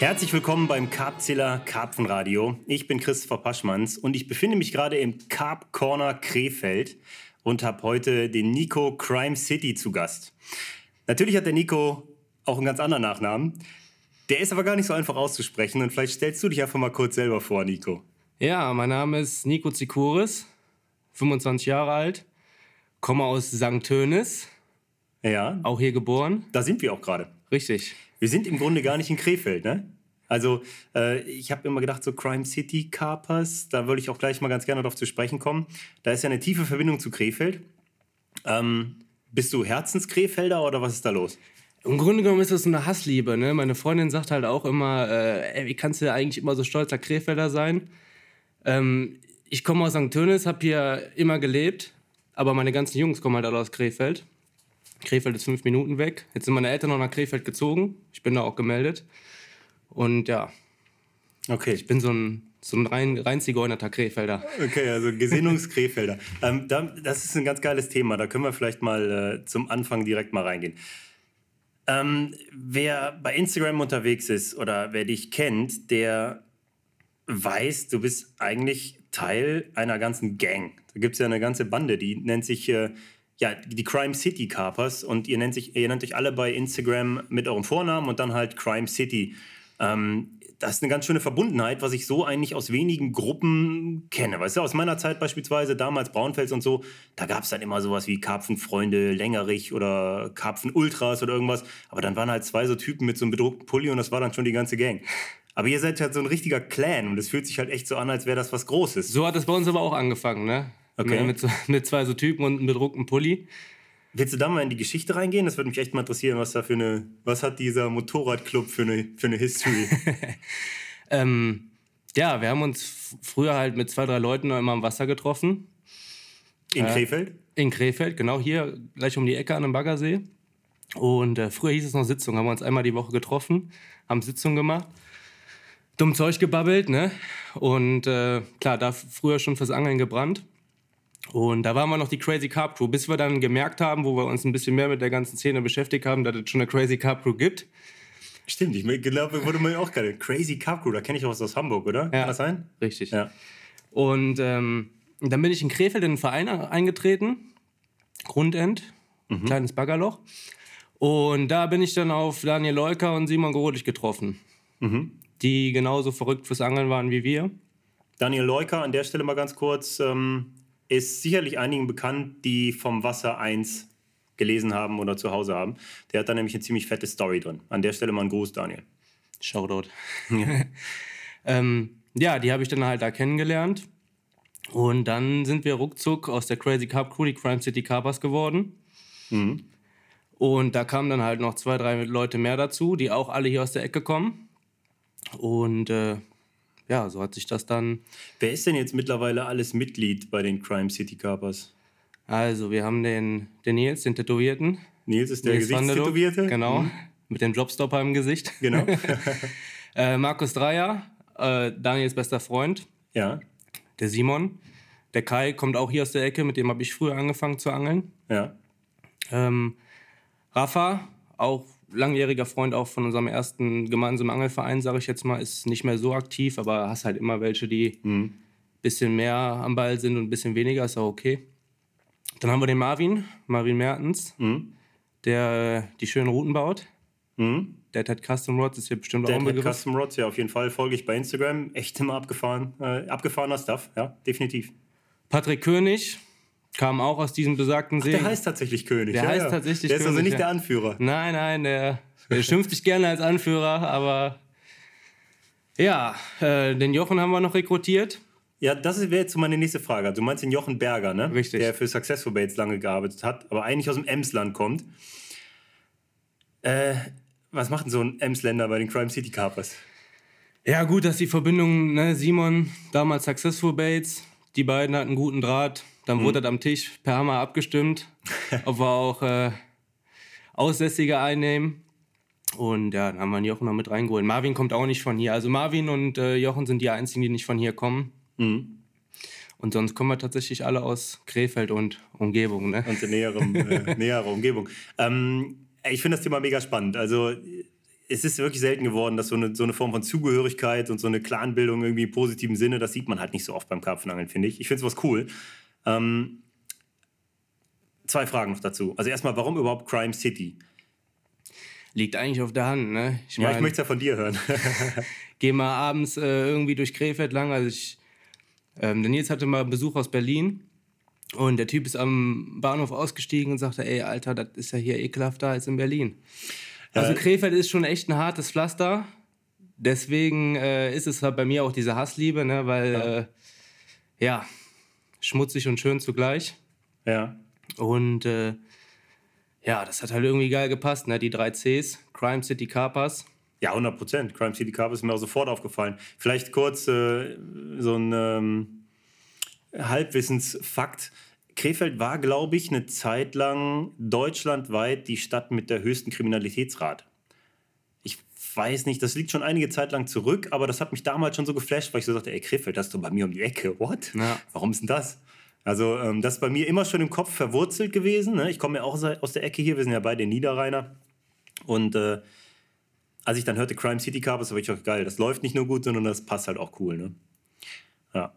Herzlich willkommen beim Carpzilla Karpfenradio. Ich bin Christopher Paschmanns und ich befinde mich gerade im Carp Corner Krefeld und habe heute den Nico Crime City zu Gast. Natürlich hat der Nico auch einen ganz anderen Nachnamen. Der ist aber gar nicht so einfach auszusprechen und vielleicht stellst du dich einfach mal kurz selber vor, Nico. Ja, mein Name ist Nico Zikuris, 25 Jahre alt, komme aus St. Tönis. Ja. Auch hier geboren. Da sind wir auch gerade. Richtig. Wir sind im Grunde gar nicht in Krefeld, ne? Also äh, ich habe immer gedacht, so Crime City Carpers, da würde ich auch gleich mal ganz gerne darauf zu sprechen kommen. Da ist ja eine tiefe Verbindung zu Krefeld. Ähm, bist du Herzenskrefelder oder was ist da los? Im Grunde genommen ist das so eine Hassliebe. Ne? Meine Freundin sagt halt auch immer, äh, ey, wie kannst du eigentlich immer so stolzer Krefelder sein? Ähm, ich komme aus St. Tönis, habe hier immer gelebt, aber meine ganzen Jungs kommen halt alle aus Krefeld. Krefeld ist fünf Minuten weg. Jetzt sind meine Eltern noch nach Krefeld gezogen. Ich bin da auch gemeldet. Und ja. Okay. Ich bin so ein, so ein rein, rein zigeunerter Krefelder. Okay, also Gesinnungskrefelder. ähm, da, das ist ein ganz geiles Thema. Da können wir vielleicht mal äh, zum Anfang direkt mal reingehen. Ähm, wer bei Instagram unterwegs ist oder wer dich kennt, der weiß, du bist eigentlich Teil einer ganzen Gang. Da gibt es ja eine ganze Bande, die nennt sich äh, ja, die Crime City Carpers und ihr nennt, sich, ihr nennt euch alle bei Instagram mit eurem Vornamen und dann halt Crime City. Ähm, das ist eine ganz schöne Verbundenheit, was ich so eigentlich aus wenigen Gruppen kenne. Weißt du, aus meiner Zeit beispielsweise, damals Braunfels und so, da gab es dann immer sowas wie Karpfenfreunde, Längerich oder Karpfen-Ultras oder irgendwas. Aber dann waren halt zwei so Typen mit so einem bedruckten Pulli und das war dann schon die ganze Gang. Aber ihr seid halt so ein richtiger Clan und es fühlt sich halt echt so an, als wäre das was Großes. So hat es bei uns aber auch angefangen, ne? Okay. Mit, mit zwei so Typen und einem bedruckten Pulli. Willst du da mal in die Geschichte reingehen? Das würde mich echt mal interessieren, was da für eine, was hat dieser Motorradclub für eine, für eine History? ähm, ja, wir haben uns früher halt mit zwei, drei Leuten immer am Wasser getroffen. In äh, Krefeld? In Krefeld, genau hier, gleich um die Ecke an dem Baggersee. Und äh, früher hieß es noch Sitzung, haben wir uns einmal die Woche getroffen, haben Sitzung gemacht, dumm Zeug gebabbelt, ne? Und äh, klar, da früher schon fürs Angeln gebrannt. Und da waren wir noch die Crazy Carp Crew, bis wir dann gemerkt haben, wo wir uns ein bisschen mehr mit der ganzen Szene beschäftigt haben, dass es schon eine Crazy Carp Crew gibt. Stimmt, ich glaube, wurde mir auch gerade. Crazy Carp Crew, da kenne ich auch was aus Hamburg, oder? Ja, Kann das sein? Richtig. Ja. Und ähm, dann bin ich in Krefeld in den Verein eingetreten, Grundend, mhm. kleines Baggerloch. Und da bin ich dann auf Daniel Leuker und Simon Gorolich getroffen, mhm. die genauso verrückt fürs Angeln waren wie wir. Daniel Leuker, an der Stelle mal ganz kurz, ähm, ist sicherlich einigen bekannt, die vom Wasser 1 gelesen haben oder zu Hause haben. Der hat da nämlich eine ziemlich fette Story drin. An der Stelle mal ein Gruß, Daniel. Shoutout. Ja, ähm, ja die habe ich dann halt da kennengelernt. Und dann sind wir ruckzuck aus der Crazy Carp Crew die Crime City Carpers geworden. Mhm. Und da kamen dann halt noch zwei, drei Leute mehr dazu, die auch alle hier aus der Ecke kommen. Und äh, ja, so hat sich das dann. Wer ist denn jetzt mittlerweile alles Mitglied bei den Crime City Carpers? Also, wir haben den, den Nils, den Tätowierten. Nils ist der Gesichtstätowierte? Genau, mhm. mit dem Jobstopper im Gesicht. Genau. äh, Markus Dreier, äh, Daniels bester Freund. Ja. Der Simon. Der Kai kommt auch hier aus der Ecke, mit dem habe ich früher angefangen zu angeln. Ja. Ähm, Rafa, auch langjähriger Freund auch von unserem ersten gemeinsamen Angelverein, sage ich jetzt mal, ist nicht mehr so aktiv, aber hast halt immer welche, die ein mhm. bisschen mehr am Ball sind und ein bisschen weniger, ist auch okay. Dann haben wir den Marvin, Marvin Mertens, mhm. der die schönen Routen baut. Mhm. Der hat Custom Rods, ist hier bestimmt der auch ein Begriff. Custom Rods, ja, auf jeden Fall. Folge ich bei Instagram. Echt immer abgefahren, äh, abgefahrener Stuff, ja, definitiv. Patrick König, kam auch aus diesem besagten See. der heißt tatsächlich König. Der ja, heißt ja. tatsächlich Der ist König, also nicht der Anführer. Nein, nein, der, der schimpft sich gerne als Anführer, aber ja, äh, den Jochen haben wir noch rekrutiert. Ja, das wäre jetzt meine nächste Frage. Du meinst den Jochen Berger, ne? Richtig. Der für Successful Baits lange gearbeitet hat, aber eigentlich aus dem Emsland kommt. Äh, was macht denn so ein Emsländer bei den Crime City Carpers? Ja, gut, dass die Verbindung, ne, Simon, damals Successful Baits, die beiden hatten guten Draht. Dann Mhm. wurde das am Tisch per Hammer abgestimmt, ob wir auch äh, Aussässige einnehmen. Und ja, dann haben wir den Jochen noch mit reingeholt. Marvin kommt auch nicht von hier. Also Marvin und äh, Jochen sind die einzigen, die nicht von hier kommen. Mhm. Und sonst kommen wir tatsächlich alle aus Krefeld und Umgebung. Ne? Und in näherem, äh, näherer Umgebung. Ähm, ich finde das Thema mega spannend. Also es ist wirklich selten geworden, dass so eine, so eine Form von Zugehörigkeit und so eine Clanbildung irgendwie im positiven Sinne, das sieht man halt nicht so oft beim Karpfenangeln, finde ich. Ich finde es was cool. Ähm, zwei Fragen noch dazu. Also erstmal, warum überhaupt Crime City? Liegt eigentlich auf der Hand, ne? Ich ja, ich möchte es ja von dir hören. geh mal abends äh, irgendwie durch Krefeld lang. Also ich, ähm, der Nils hatte mal Besuch aus Berlin und der Typ ist am Bahnhof ausgestiegen und sagte, ey, Alter, das ist ja hier ekelhafter als in Berlin. Also Krefeld ist schon echt ein hartes Pflaster. Deswegen äh, ist es halt bei mir auch diese Hassliebe, ne? weil ja. Äh, ja, schmutzig und schön zugleich. Ja. Und äh, ja, das hat halt irgendwie geil gepasst, ne? Die drei Cs, Crime City Carpers. Ja, 100 Prozent. Crime City Carpers ist mir auch sofort aufgefallen. Vielleicht kurz äh, so ein ähm, Halbwissensfakt. Krefeld war, glaube ich, eine Zeit lang deutschlandweit die Stadt mit der höchsten Kriminalitätsrate. Weiß nicht, das liegt schon einige Zeit lang zurück, aber das hat mich damals schon so geflasht, weil ich so dachte, ey, Krefeld, das ist doch bei mir um die Ecke. What? Ja. Warum ist denn das? Also, ähm, das ist bei mir immer schon im Kopf verwurzelt gewesen. Ne? Ich komme ja auch aus der Ecke hier, wir sind ja beide Niederrheiner. Und äh, als ich dann hörte Crime City Carpers, habe ich auch geil, das läuft nicht nur gut, sondern das passt halt auch cool. Ne? Ja.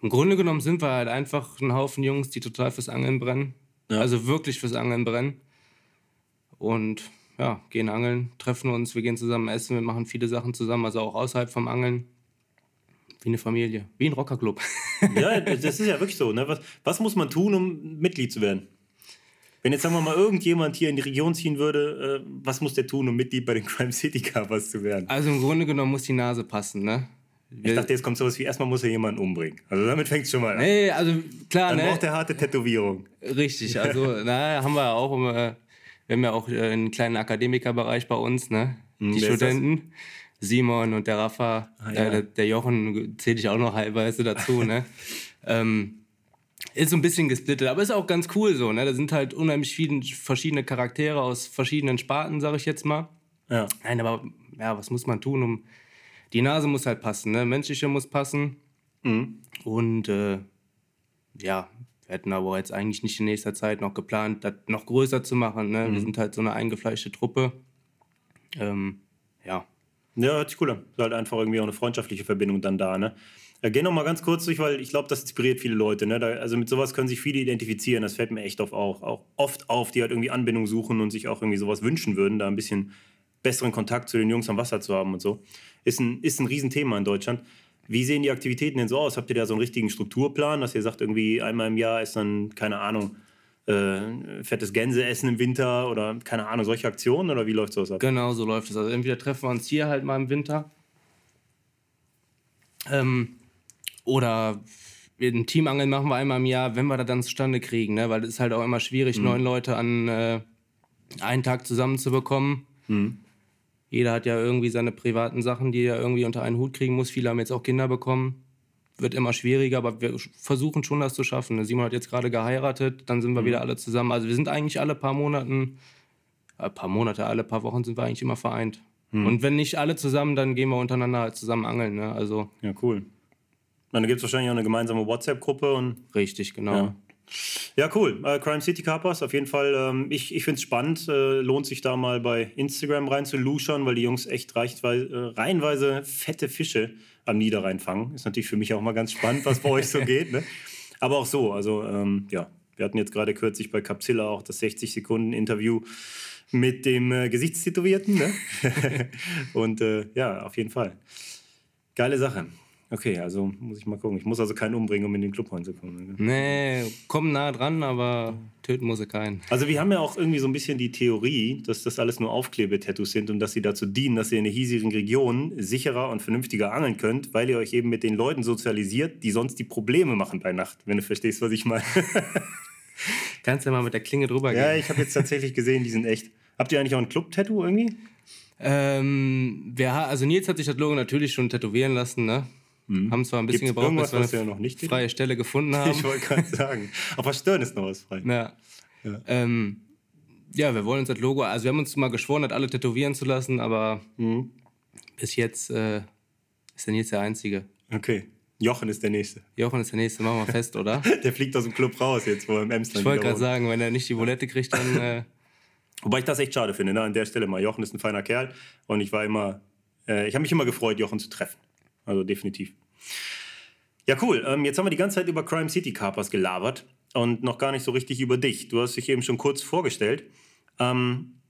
Im Grunde genommen sind wir halt einfach ein Haufen Jungs, die total fürs Angeln brennen. Ja. Also wirklich fürs Angeln brennen. Und ja, gehen angeln, treffen uns, wir gehen zusammen essen, wir machen viele Sachen zusammen, also auch außerhalb vom Angeln. Wie eine Familie, wie ein Rockerclub. ja, das ist ja wirklich so. Ne? Was, was muss man tun, um Mitglied zu werden? Wenn jetzt sagen wir mal irgendjemand hier in die Region ziehen würde, äh, was muss der tun, um Mitglied bei den Crime City Covers zu werden? Also im Grunde genommen muss die Nase passen, ne? Ich dachte, jetzt kommt sowas wie, erstmal muss er jemanden umbringen. Also damit fängt es schon mal an. Nee, also klar, Dann ne? braucht er harte Tätowierung. Richtig, also na, haben wir auch, wir haben ja auch äh, einen kleinen Akademikerbereich bei uns, ne? Hm, die Studenten. Simon und der Rafa, ah, ja. äh, der Jochen zähle ich auch noch halbweise dazu, ne? ähm, ist so ein bisschen gesplittet, aber ist auch ganz cool so, ne? Da sind halt unheimlich viele verschiedene Charaktere aus verschiedenen Sparten, sag ich jetzt mal. Ja. Nein, aber ja, was muss man tun, um die Nase muss halt passen, ne? Menschliche muss passen. Mhm. Und äh, ja, wir hätten aber jetzt eigentlich nicht in nächster Zeit noch geplant, das noch größer zu machen. Ne? Mhm. Wir sind halt so eine eingefleischte Truppe. Ähm, ja. Ja, hört sich cool an. Ist halt einfach irgendwie auch eine freundschaftliche Verbindung dann da, ne? Ja, geh noch mal ganz kurz durch, weil ich glaube, das inspiriert viele Leute. Ne? Da, also mit sowas können sich viele identifizieren. Das fällt mir echt auf, auch, auch oft auf, die halt irgendwie Anbindung suchen und sich auch irgendwie sowas wünschen würden, da ein bisschen besseren Kontakt zu den Jungs am Wasser zu haben und so. Ist ein, ist ein Riesenthema in Deutschland. Wie sehen die Aktivitäten denn so aus? Habt ihr da so einen richtigen Strukturplan, dass ihr sagt, irgendwie einmal im Jahr ist dann, keine Ahnung, äh, fettes Gänseessen im Winter oder keine Ahnung, solche Aktionen oder wie läuft sowas ab? Genau, so läuft es. Also entweder treffen wir uns hier halt mal im Winter ähm, oder ein Teamangeln machen wir einmal im Jahr, wenn wir das dann zustande kriegen, ne? weil es ist halt auch immer schwierig, mhm. neun Leute an äh, einen Tag zusammenzubekommen. Mhm. Jeder hat ja irgendwie seine privaten Sachen, die er irgendwie unter einen Hut kriegen muss. Viele haben jetzt auch Kinder bekommen. Wird immer schwieriger, aber wir versuchen schon, das zu schaffen. Simon hat jetzt gerade geheiratet, dann sind wir mhm. wieder alle zusammen. Also wir sind eigentlich alle paar Monaten, äh, paar Monate, alle paar Wochen sind wir eigentlich immer vereint. Mhm. Und wenn nicht alle zusammen, dann gehen wir untereinander halt zusammen angeln. Ne? Also, ja, cool. Dann gibt es wahrscheinlich auch eine gemeinsame WhatsApp-Gruppe. Richtig, genau. Ja. Ja, cool. Äh, Crime City Carpers, auf jeden Fall. Ähm, ich ich finde es spannend. Äh, lohnt sich da mal bei Instagram rein zu luschern, weil die Jungs echt reichweise, äh, reihenweise fette Fische am Niederrhein fangen. Ist natürlich für mich auch mal ganz spannend, was bei euch so geht. Ne? Aber auch so. Also, ähm, ja, wir hatten jetzt gerade kürzlich bei Capzilla auch das 60-Sekunden-Interview mit dem äh, Gesichtstätowierten. Ne? Und äh, ja, auf jeden Fall. Geile Sache. Okay, also muss ich mal gucken. Ich muss also keinen umbringen, um in den Club reinzukommen. Ne? Nee, komm nah dran, aber töten muss er keinen. Also wir haben ja auch irgendwie so ein bisschen die Theorie, dass das alles nur Aufklebetattoos sind und dass sie dazu dienen, dass ihr in der hiesigen Region sicherer und vernünftiger angeln könnt, weil ihr euch eben mit den Leuten sozialisiert, die sonst die Probleme machen bei Nacht, wenn du verstehst, was ich meine. Kannst du ja mal mit der Klinge drüber gehen. Ja, ich habe jetzt tatsächlich gesehen, die sind echt. Habt ihr eigentlich auch ein Club-Tattoo irgendwie? Ähm, wer, also Nils hat sich das Logo natürlich schon tätowieren lassen, ne? Mhm. Haben zwar ein bisschen Gibt's gebraucht, bis wir eine ja noch nicht freie Stelle gefunden haben. Ich wollte gerade sagen. Auf der Stirn ist noch was frei. Ja. Ja. Ähm, ja, wir wollen uns das Logo, also wir haben uns mal geschworen, das alle tätowieren zu lassen, aber mhm. bis jetzt äh, ist der Nils der Einzige. Okay. Jochen ist der Nächste. Jochen ist der Nächste, machen wir fest, oder? der fliegt aus dem Club raus jetzt, wo er im Emsland Ich wollte gerade sagen, wenn er nicht die Volette kriegt, dann... Äh, Wobei ich das echt schade finde, ne? an der Stelle mal. Jochen ist ein feiner Kerl und ich war immer, äh, ich habe mich immer gefreut, Jochen zu treffen. Also definitiv. Ja, cool. Ähm, jetzt haben wir die ganze Zeit über Crime City Carpers gelabert und noch gar nicht so richtig über dich. Du hast dich eben schon kurz vorgestellt. Ähm,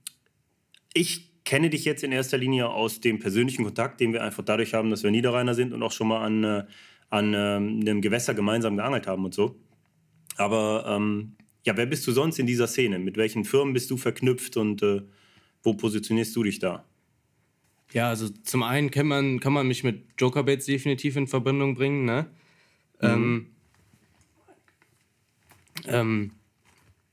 ich kenne dich jetzt in erster Linie aus dem persönlichen Kontakt, den wir einfach dadurch haben, dass wir Niederrheiner sind und auch schon mal an, äh, an äh, einem Gewässer gemeinsam geangelt haben und so. Aber ähm, ja, wer bist du sonst in dieser Szene? Mit welchen Firmen bist du verknüpft und äh, wo positionierst du dich da? Ja, also zum einen kann man, kann man mich mit Jokerbaits definitiv in Verbindung bringen. Ne? Mhm. Ähm, ähm,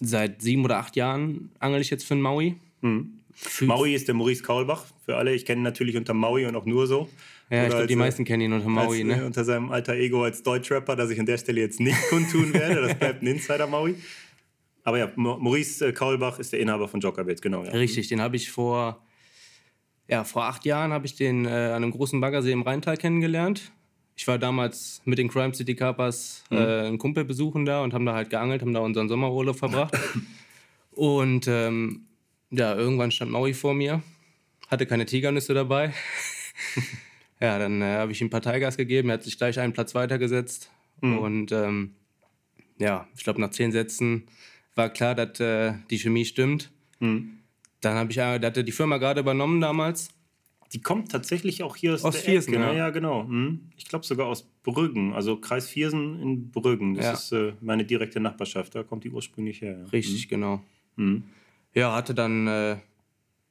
seit sieben oder acht Jahren angel ich jetzt für einen Maui. Mhm. Maui ist der Maurice Kaulbach. Für alle, ich kenne ihn natürlich unter Maui und auch nur so. Ja, ich glaube, die meisten kennen ihn unter Maui. Als, ne? Äh, unter seinem alter Ego als Deutschrapper, das ich an der Stelle jetzt nicht kundtun werde. Das bleibt ein Insider Maui. Aber ja, Maurice äh, Kaulbach ist der Inhaber von Jockerbits, genau. Ja. Richtig, den habe ich vor, ja, vor acht Jahren habe ich den äh, an einem großen Baggersee im Rheintal kennengelernt. Ich war damals mit den Crime City Carpers äh, mhm. einen Kumpel besuchen da und haben da halt geangelt, haben da unseren Sommerurlaub verbracht. und ähm, ja, irgendwann stand Maui vor mir, hatte keine Tigernüsse dabei. ja, dann äh, habe ich ihm Parteigas gegeben, er hat sich gleich einen Platz weitergesetzt. Mhm. Und ähm, ja, ich glaube, nach zehn Sätzen war klar, dass äh, die Chemie stimmt. Mhm. Dann habe ich, äh, der hatte die Firma gerade übernommen damals. Die kommt tatsächlich auch hier aus, aus Viersen, Ecke, ne? ja. genau. Mhm. Ich glaube sogar aus Brüggen, also Kreis Viersen in Brüggen. Das ja. ist äh, meine direkte Nachbarschaft, da kommt die ursprünglich her. Ja. Richtig, mhm. genau. Mhm. Ja, hatte dann äh,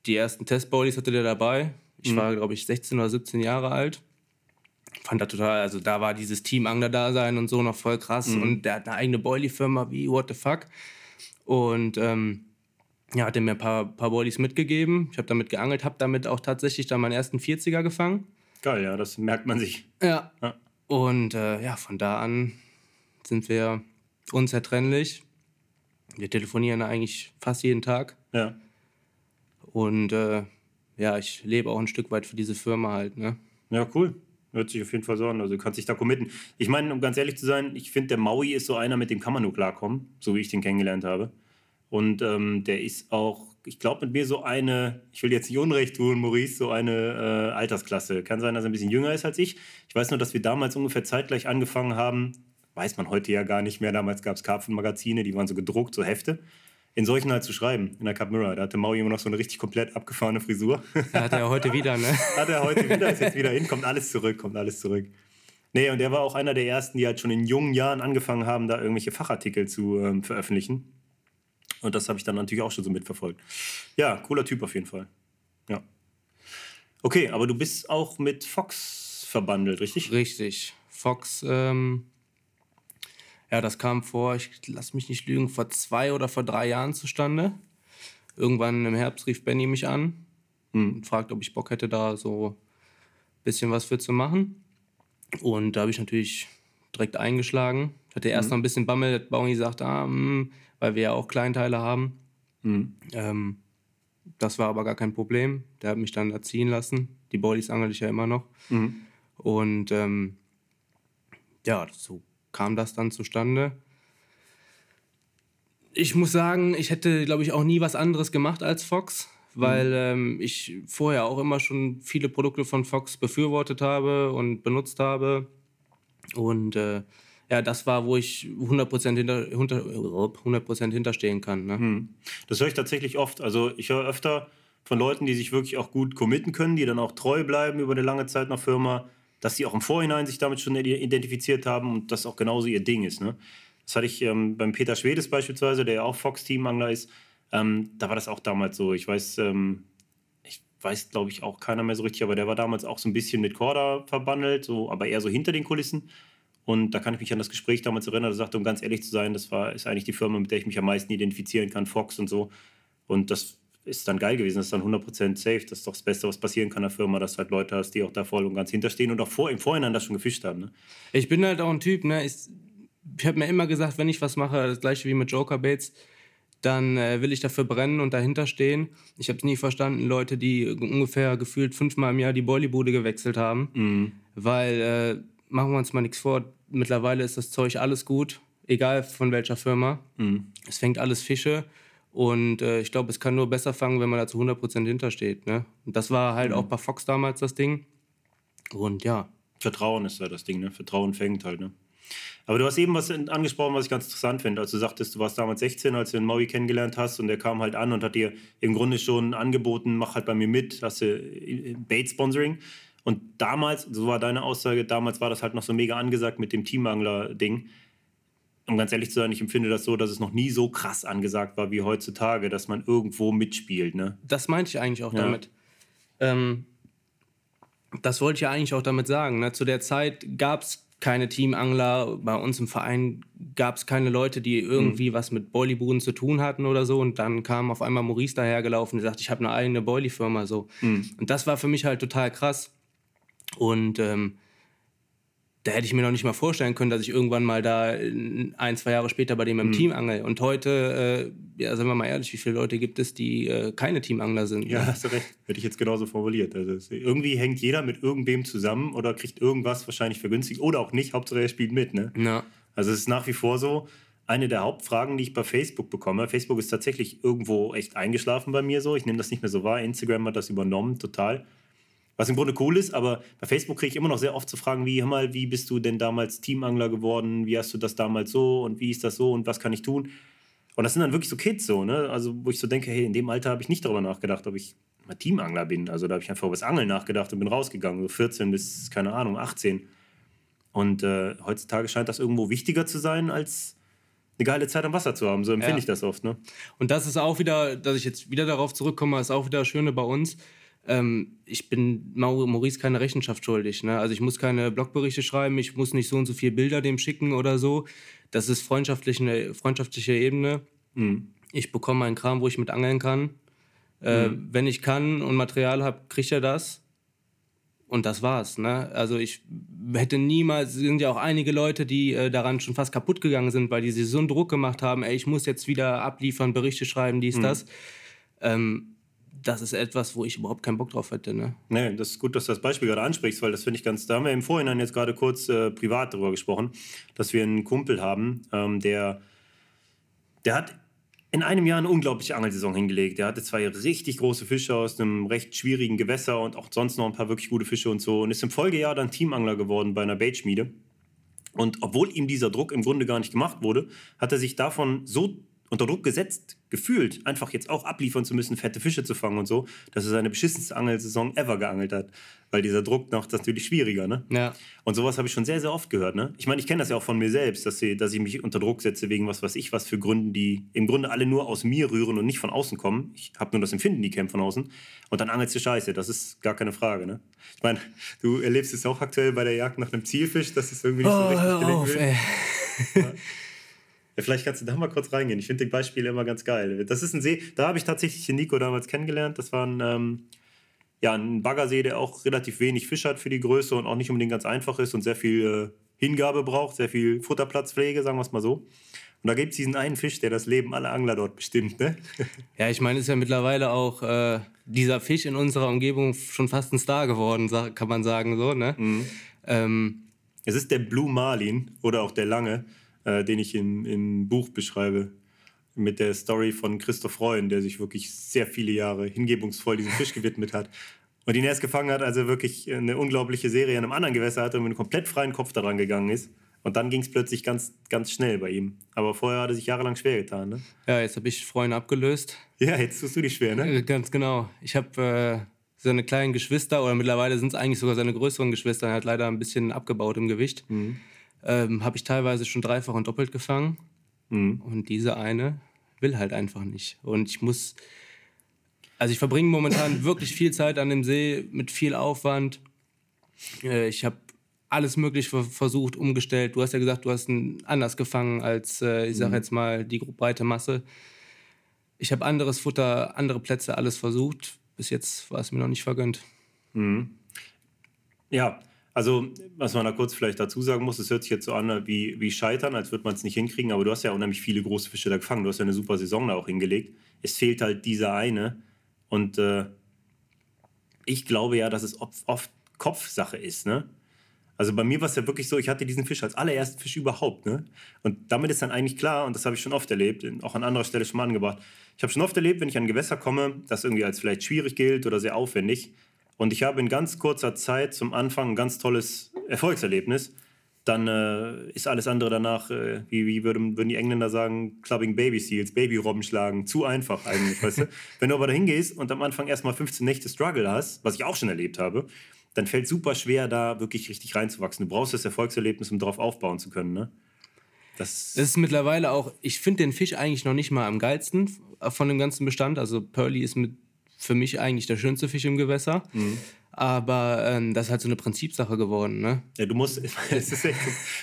die ersten Testbodies hatte der dabei. Ich mhm. war, glaube ich, 16 oder 17 Jahre alt. Fand das total, also da war dieses Team Angler da sein und so noch voll krass. Mhm. Und der hat eine eigene Boilie-Firma, wie what the fuck. Und ähm, ja, hat er mir ein paar, paar Boilies mitgegeben. Ich habe damit geangelt, habe damit auch tatsächlich dann meinen ersten 40er gefangen. Geil, ja, das merkt man sich. Ja. ja. Und äh, ja, von da an sind wir unzertrennlich. Wir telefonieren eigentlich fast jeden Tag. Ja. Und äh, ja, ich lebe auch ein Stück weit für diese Firma halt, ne? Ja, cool. Hört sich auf jeden Fall so an. Also du kannst dich da committen. Ich meine, um ganz ehrlich zu sein, ich finde, der Maui ist so einer, mit dem kann man nur klarkommen, so wie ich den kennengelernt habe. Und ähm, der ist auch, ich glaube, mit mir so eine, ich will jetzt nicht Unrecht tun, Maurice, so eine äh, Altersklasse. Kann sein, dass er ein bisschen jünger ist als ich. Ich weiß nur, dass wir damals ungefähr zeitgleich angefangen haben, weiß man heute ja gar nicht mehr. Damals gab es Karpfenmagazine, die waren so gedruckt, so Hefte. In solchen halt zu schreiben, in der Cup Mirror. Da hatte Maui immer noch so eine richtig komplett abgefahrene Frisur. Ja, hat er heute wieder, ne? hat er heute wieder, ist jetzt wieder hin, kommt alles zurück, kommt alles zurück. Nee, und er war auch einer der ersten, die halt schon in jungen Jahren angefangen haben, da irgendwelche Fachartikel zu ähm, veröffentlichen. Und das habe ich dann natürlich auch schon so mitverfolgt. Ja, cooler Typ auf jeden Fall. Ja. Okay, aber du bist auch mit Fox verbandelt, richtig? Richtig. Fox ähm, ja, das kam vor, ich lass mich nicht lügen, vor zwei oder vor drei Jahren zustande. Irgendwann im Herbst rief Benny mich an hm. und fragte, ob ich Bock hätte, da so ein bisschen was für zu machen. Und da habe ich natürlich direkt eingeschlagen. Ich hatte erst mhm. noch ein bisschen Bammel, dass Baumi sagte, ah, mh, hm, weil wir ja auch Kleinteile haben. Mhm. Ähm, das war aber gar kein Problem. Der hat mich dann erziehen lassen. Die Boilies angel ich ja immer noch. Mhm. Und ähm, ja, so kam das dann zustande. Ich muss sagen, ich hätte, glaube ich, auch nie was anderes gemacht als Fox, weil mhm. ähm, ich vorher auch immer schon viele Produkte von Fox befürwortet habe und benutzt habe. Und äh, ja, das war, wo ich 100% hinter, hinter, 100 hinterstehen kann. Ne? Mhm. Das höre ich tatsächlich oft. Also ich höre öfter von Leuten, die sich wirklich auch gut committen können, die dann auch treu bleiben über eine lange Zeit nach Firma dass sie auch im Vorhinein sich damit schon identifiziert haben und das auch genauso ihr Ding ist. Ne? Das hatte ich ähm, beim Peter Schwedes beispielsweise, der ja auch Fox-Team-Angler ist. Ähm, da war das auch damals so. Ich weiß, ähm, ich weiß, glaube ich, auch keiner mehr so richtig, aber der war damals auch so ein bisschen mit Corda verbandelt, so, aber eher so hinter den Kulissen. Und da kann ich mich an das Gespräch damals erinnern. Da sagte, um ganz ehrlich zu sein, das war, ist eigentlich die Firma, mit der ich mich am meisten identifizieren kann, Fox und so. Und das ist dann geil gewesen, das ist dann 100% safe. Das ist doch das Beste, was passieren kann in der Firma, dass du halt Leute hast, die auch da voll und ganz hinterstehen und auch vor, im Vorhinein das schon gefischt haben. Ne? Ich bin halt auch ein Typ, ne? ich, ich habe mir immer gesagt, wenn ich was mache, das gleiche wie mit Joker Bates, dann äh, will ich dafür brennen und dahinter stehen. Ich habe es nie verstanden, Leute, die ungefähr gefühlt fünfmal im Jahr die Bollybude gewechselt haben, mhm. weil, äh, machen wir uns mal nichts vor, mittlerweile ist das Zeug alles gut, egal von welcher Firma. Mhm. Es fängt alles Fische Und äh, ich glaube, es kann nur besser fangen, wenn man da zu 100% hintersteht. Ne? Und das war halt mhm. auch bei Fox damals das Ding. Und ja. Vertrauen ist ja das Ding, ne? Vertrauen fängt halt, ne? Aber du hast eben was angesprochen, was ich ganz interessant finde. Als du sagtest, du warst damals 16, als du den Maui kennengelernt hast und der kam halt an und hat dir im Grunde schon angeboten, mach halt bei mir mit, hast du äh, Bait-Sponsoring. Und damals, so war deine Aussage, damals war das halt noch so mega angesagt mit dem Teamangler-Ding. Um ganz ehrlich zu sein, ich empfinde das so, dass es noch nie so krass angesagt war wie heutzutage, dass man irgendwo mitspielt. Ne? Das meinte ich eigentlich auch ja. damit. Ähm, das wollte ich ja eigentlich auch damit sagen. Ne? Zu der Zeit gab es keine Teamangler. Bei uns im Verein gab es keine Leute, die irgendwie mhm. was mit Boilybuden zu tun hatten oder so. Und dann kam auf einmal Maurice dahergelaufen und sagte, ich habe eine eigene Boilie-Firma. So. Mhm. Und das war für mich halt total krass. Und ähm, da hätte ich mir noch nicht mal vorstellen können, dass ich irgendwann mal da ein, zwei Jahre später bei dem im mhm. Team angel. Und heute, äh, ja, sagen wir mal ehrlich, wie viele Leute gibt es, die äh, keine Teamangler sind? Ja, hast du recht. Hätte ich jetzt genauso formuliert. Also irgendwie hängt jeder mit irgendwem zusammen oder kriegt irgendwas wahrscheinlich vergünstigt oder auch nicht. Hauptsache er spielt mit. Ne? Ja. Also es ist nach wie vor so, eine der Hauptfragen, die ich bei Facebook bekomme. Facebook ist tatsächlich irgendwo echt eingeschlafen bei mir so. Ich nehme das nicht mehr so wahr. Instagram hat das übernommen, total. Was im Grunde cool ist, aber bei Facebook kriege ich immer noch sehr oft zu fragen, wie, hör mal, wie bist du denn damals Teamangler geworden? Wie hast du das damals so und wie ist das so und was kann ich tun? Und das sind dann wirklich so Kids so, ne? Also, wo ich so denke, hey, in dem Alter habe ich nicht darüber nachgedacht, ob ich mal Teamangler bin. Also, da habe ich einfach über das Angeln nachgedacht und bin rausgegangen, so 14 bis, keine Ahnung, 18. Und äh, heutzutage scheint das irgendwo wichtiger zu sein, als eine geile Zeit am Wasser zu haben. So empfinde ja. ich das oft, ne? Und das ist auch wieder, dass ich jetzt wieder darauf zurückkomme, ist auch wieder das Schöne bei uns ähm, ich bin Maurice keine Rechenschaft schuldig. Ne? Also ich muss keine Blogberichte schreiben, ich muss nicht so und so viele Bilder dem schicken oder so. Das ist freundschaftliche, freundschaftliche Ebene. Mhm. Ich bekomme meinen Kram, wo ich mit angeln kann. Äh, mhm. Wenn ich kann und Material habe, kriegt er das. Und das war's. Ne? Also ich hätte niemals, es sind ja auch einige Leute, die äh, daran schon fast kaputt gegangen sind, weil die sich so einen Druck gemacht haben, ey, ich muss jetzt wieder abliefern, Berichte schreiben, dies, mhm. das. Ähm, das ist etwas, wo ich überhaupt keinen Bock drauf hätte. Ne? Nee, das ist gut, dass du das Beispiel gerade ansprichst, weil das finde ich ganz. Da haben wir im Vorhinein jetzt gerade kurz äh, privat darüber gesprochen, dass wir einen Kumpel haben, ähm, der, der hat in einem Jahr eine unglaubliche Angelsaison hingelegt. Der hatte zwei richtig große Fische aus einem recht schwierigen Gewässer und auch sonst noch ein paar wirklich gute Fische und so. Und ist im Folgejahr dann Teamangler geworden bei einer Baitschmiede. Und obwohl ihm dieser Druck im Grunde gar nicht gemacht wurde, hat er sich davon so unter Druck gesetzt gefühlt, einfach jetzt auch abliefern zu müssen, fette Fische zu fangen und so, dass er seine beschissenste Angelsaison ever geangelt hat. Weil dieser Druck macht das natürlich schwieriger, ne? Ja. Und sowas habe ich schon sehr, sehr oft gehört, ne? Ich meine, ich kenne das ja auch von mir selbst, dass, sie, dass ich mich unter Druck setze wegen was weiß ich, was für Gründen, die im Grunde alle nur aus mir rühren und nicht von außen kommen. Ich habe nur das Empfinden, die kämen von außen. Und dann angelst du Scheiße, das ist gar keine Frage, ne? Ich meine, du erlebst es auch aktuell bei der Jagd nach einem Zielfisch, das ist irgendwie nicht oh, so richtig gelingen auf, will. Ja. Ja, vielleicht kannst du da mal kurz reingehen. Ich finde die Beispiele immer ganz geil. Das ist ein See, da habe ich tatsächlich den Nico damals kennengelernt. Das war ein, ähm, ja, ein Baggersee, der auch relativ wenig Fisch hat für die Größe und auch nicht unbedingt ganz einfach ist und sehr viel äh, Hingabe braucht, sehr viel Futterplatzpflege, sagen wir es mal so. Und da gibt es diesen einen Fisch, der das Leben aller Angler dort bestimmt. Ne? Ja, ich meine, ist ja mittlerweile auch äh, dieser Fisch in unserer Umgebung schon fast ein Star geworden, kann man sagen so. Ne? Mhm. Ähm, es ist der Blue Marlin oder auch der Lange äh, den ich im, im Buch beschreibe. Mit der Story von Christoph Reuen, der sich wirklich sehr viele Jahre hingebungsvoll diesem Fisch gewidmet hat. Und ihn erst gefangen hat, als er wirklich eine unglaubliche Serie in einem anderen Gewässer hatte und mit einem komplett freien Kopf daran gegangen ist. Und dann ging es plötzlich ganz, ganz schnell bei ihm. Aber vorher hat er sich jahrelang schwer getan. Ne? Ja, jetzt habe ich Freunde abgelöst. Ja, jetzt tust du dich schwer, ne? Äh, ganz genau. Ich habe äh, seine kleinen Geschwister, oder mittlerweile sind es eigentlich sogar seine größeren Geschwister, er hat leider ein bisschen abgebaut im Gewicht. Mhm ähm, habe ich teilweise schon dreifach und doppelt gefangen. Mhm. Und diese eine will halt einfach nicht. Und ich muss, also ich verbringe momentan wirklich viel Zeit an dem See mit viel Aufwand. Äh, ich habe alles Mögliche versucht, umgestellt. Du hast ja gesagt, du hast ihn anders gefangen als, äh, ich sage mhm. jetzt mal, die breite Masse. Ich habe anderes Futter, andere Plätze, alles versucht. Bis jetzt war es mir noch nicht vergönnt. Mhm. Ja, also, was man da kurz vielleicht dazu sagen muss, es hört sich jetzt so an wie, wie Scheitern, als würde man es nicht hinkriegen, aber du hast ja unheimlich viele große Fische da gefangen. Du hast ja eine super Saison da auch hingelegt. Es fehlt halt dieser eine. Und äh, ich glaube ja, dass es oft, Kopfsache ist. Ne? Also bei mir war es ja wirklich so, ich hatte diesen Fisch als allerersten Fisch überhaupt. Ne? Und damit ist dann eigentlich klar, und das habe ich schon oft erlebt, auch an anderer Stelle schon mal angebracht. Ich habe schon oft erlebt, wenn ich an Gewässer komme, das irgendwie als vielleicht schwierig gilt oder sehr aufwendig. Und ich habe in ganz kurzer Zeit zum Anfang ein ganz tolles Erfolgserlebnis. Dann äh, ist alles andere danach, äh, wie, wie würden, würden die Engländer sagen, Clubbing Baby Seals, Babyrobben schlagen. Zu einfach eigentlich, weißt du? Wenn du aber dahin gehst und am Anfang erstmal 15 Nächte Struggle hast, was ich auch schon erlebt habe, dann fällt super schwer, da wirklich richtig reinzuwachsen. Du brauchst das Erfolgserlebnis, um darauf aufbauen zu können. Ne? Das, das ist mittlerweile auch, ich finde den Fisch eigentlich noch nicht mal am geilsten von dem ganzen Bestand. Also Pearly ist mit, für mich eigentlich der schönste Fisch im Gewässer. Mhm. Aber ähm, das ist halt so eine Prinzipsache geworden, ne? Ja, du musst, echt,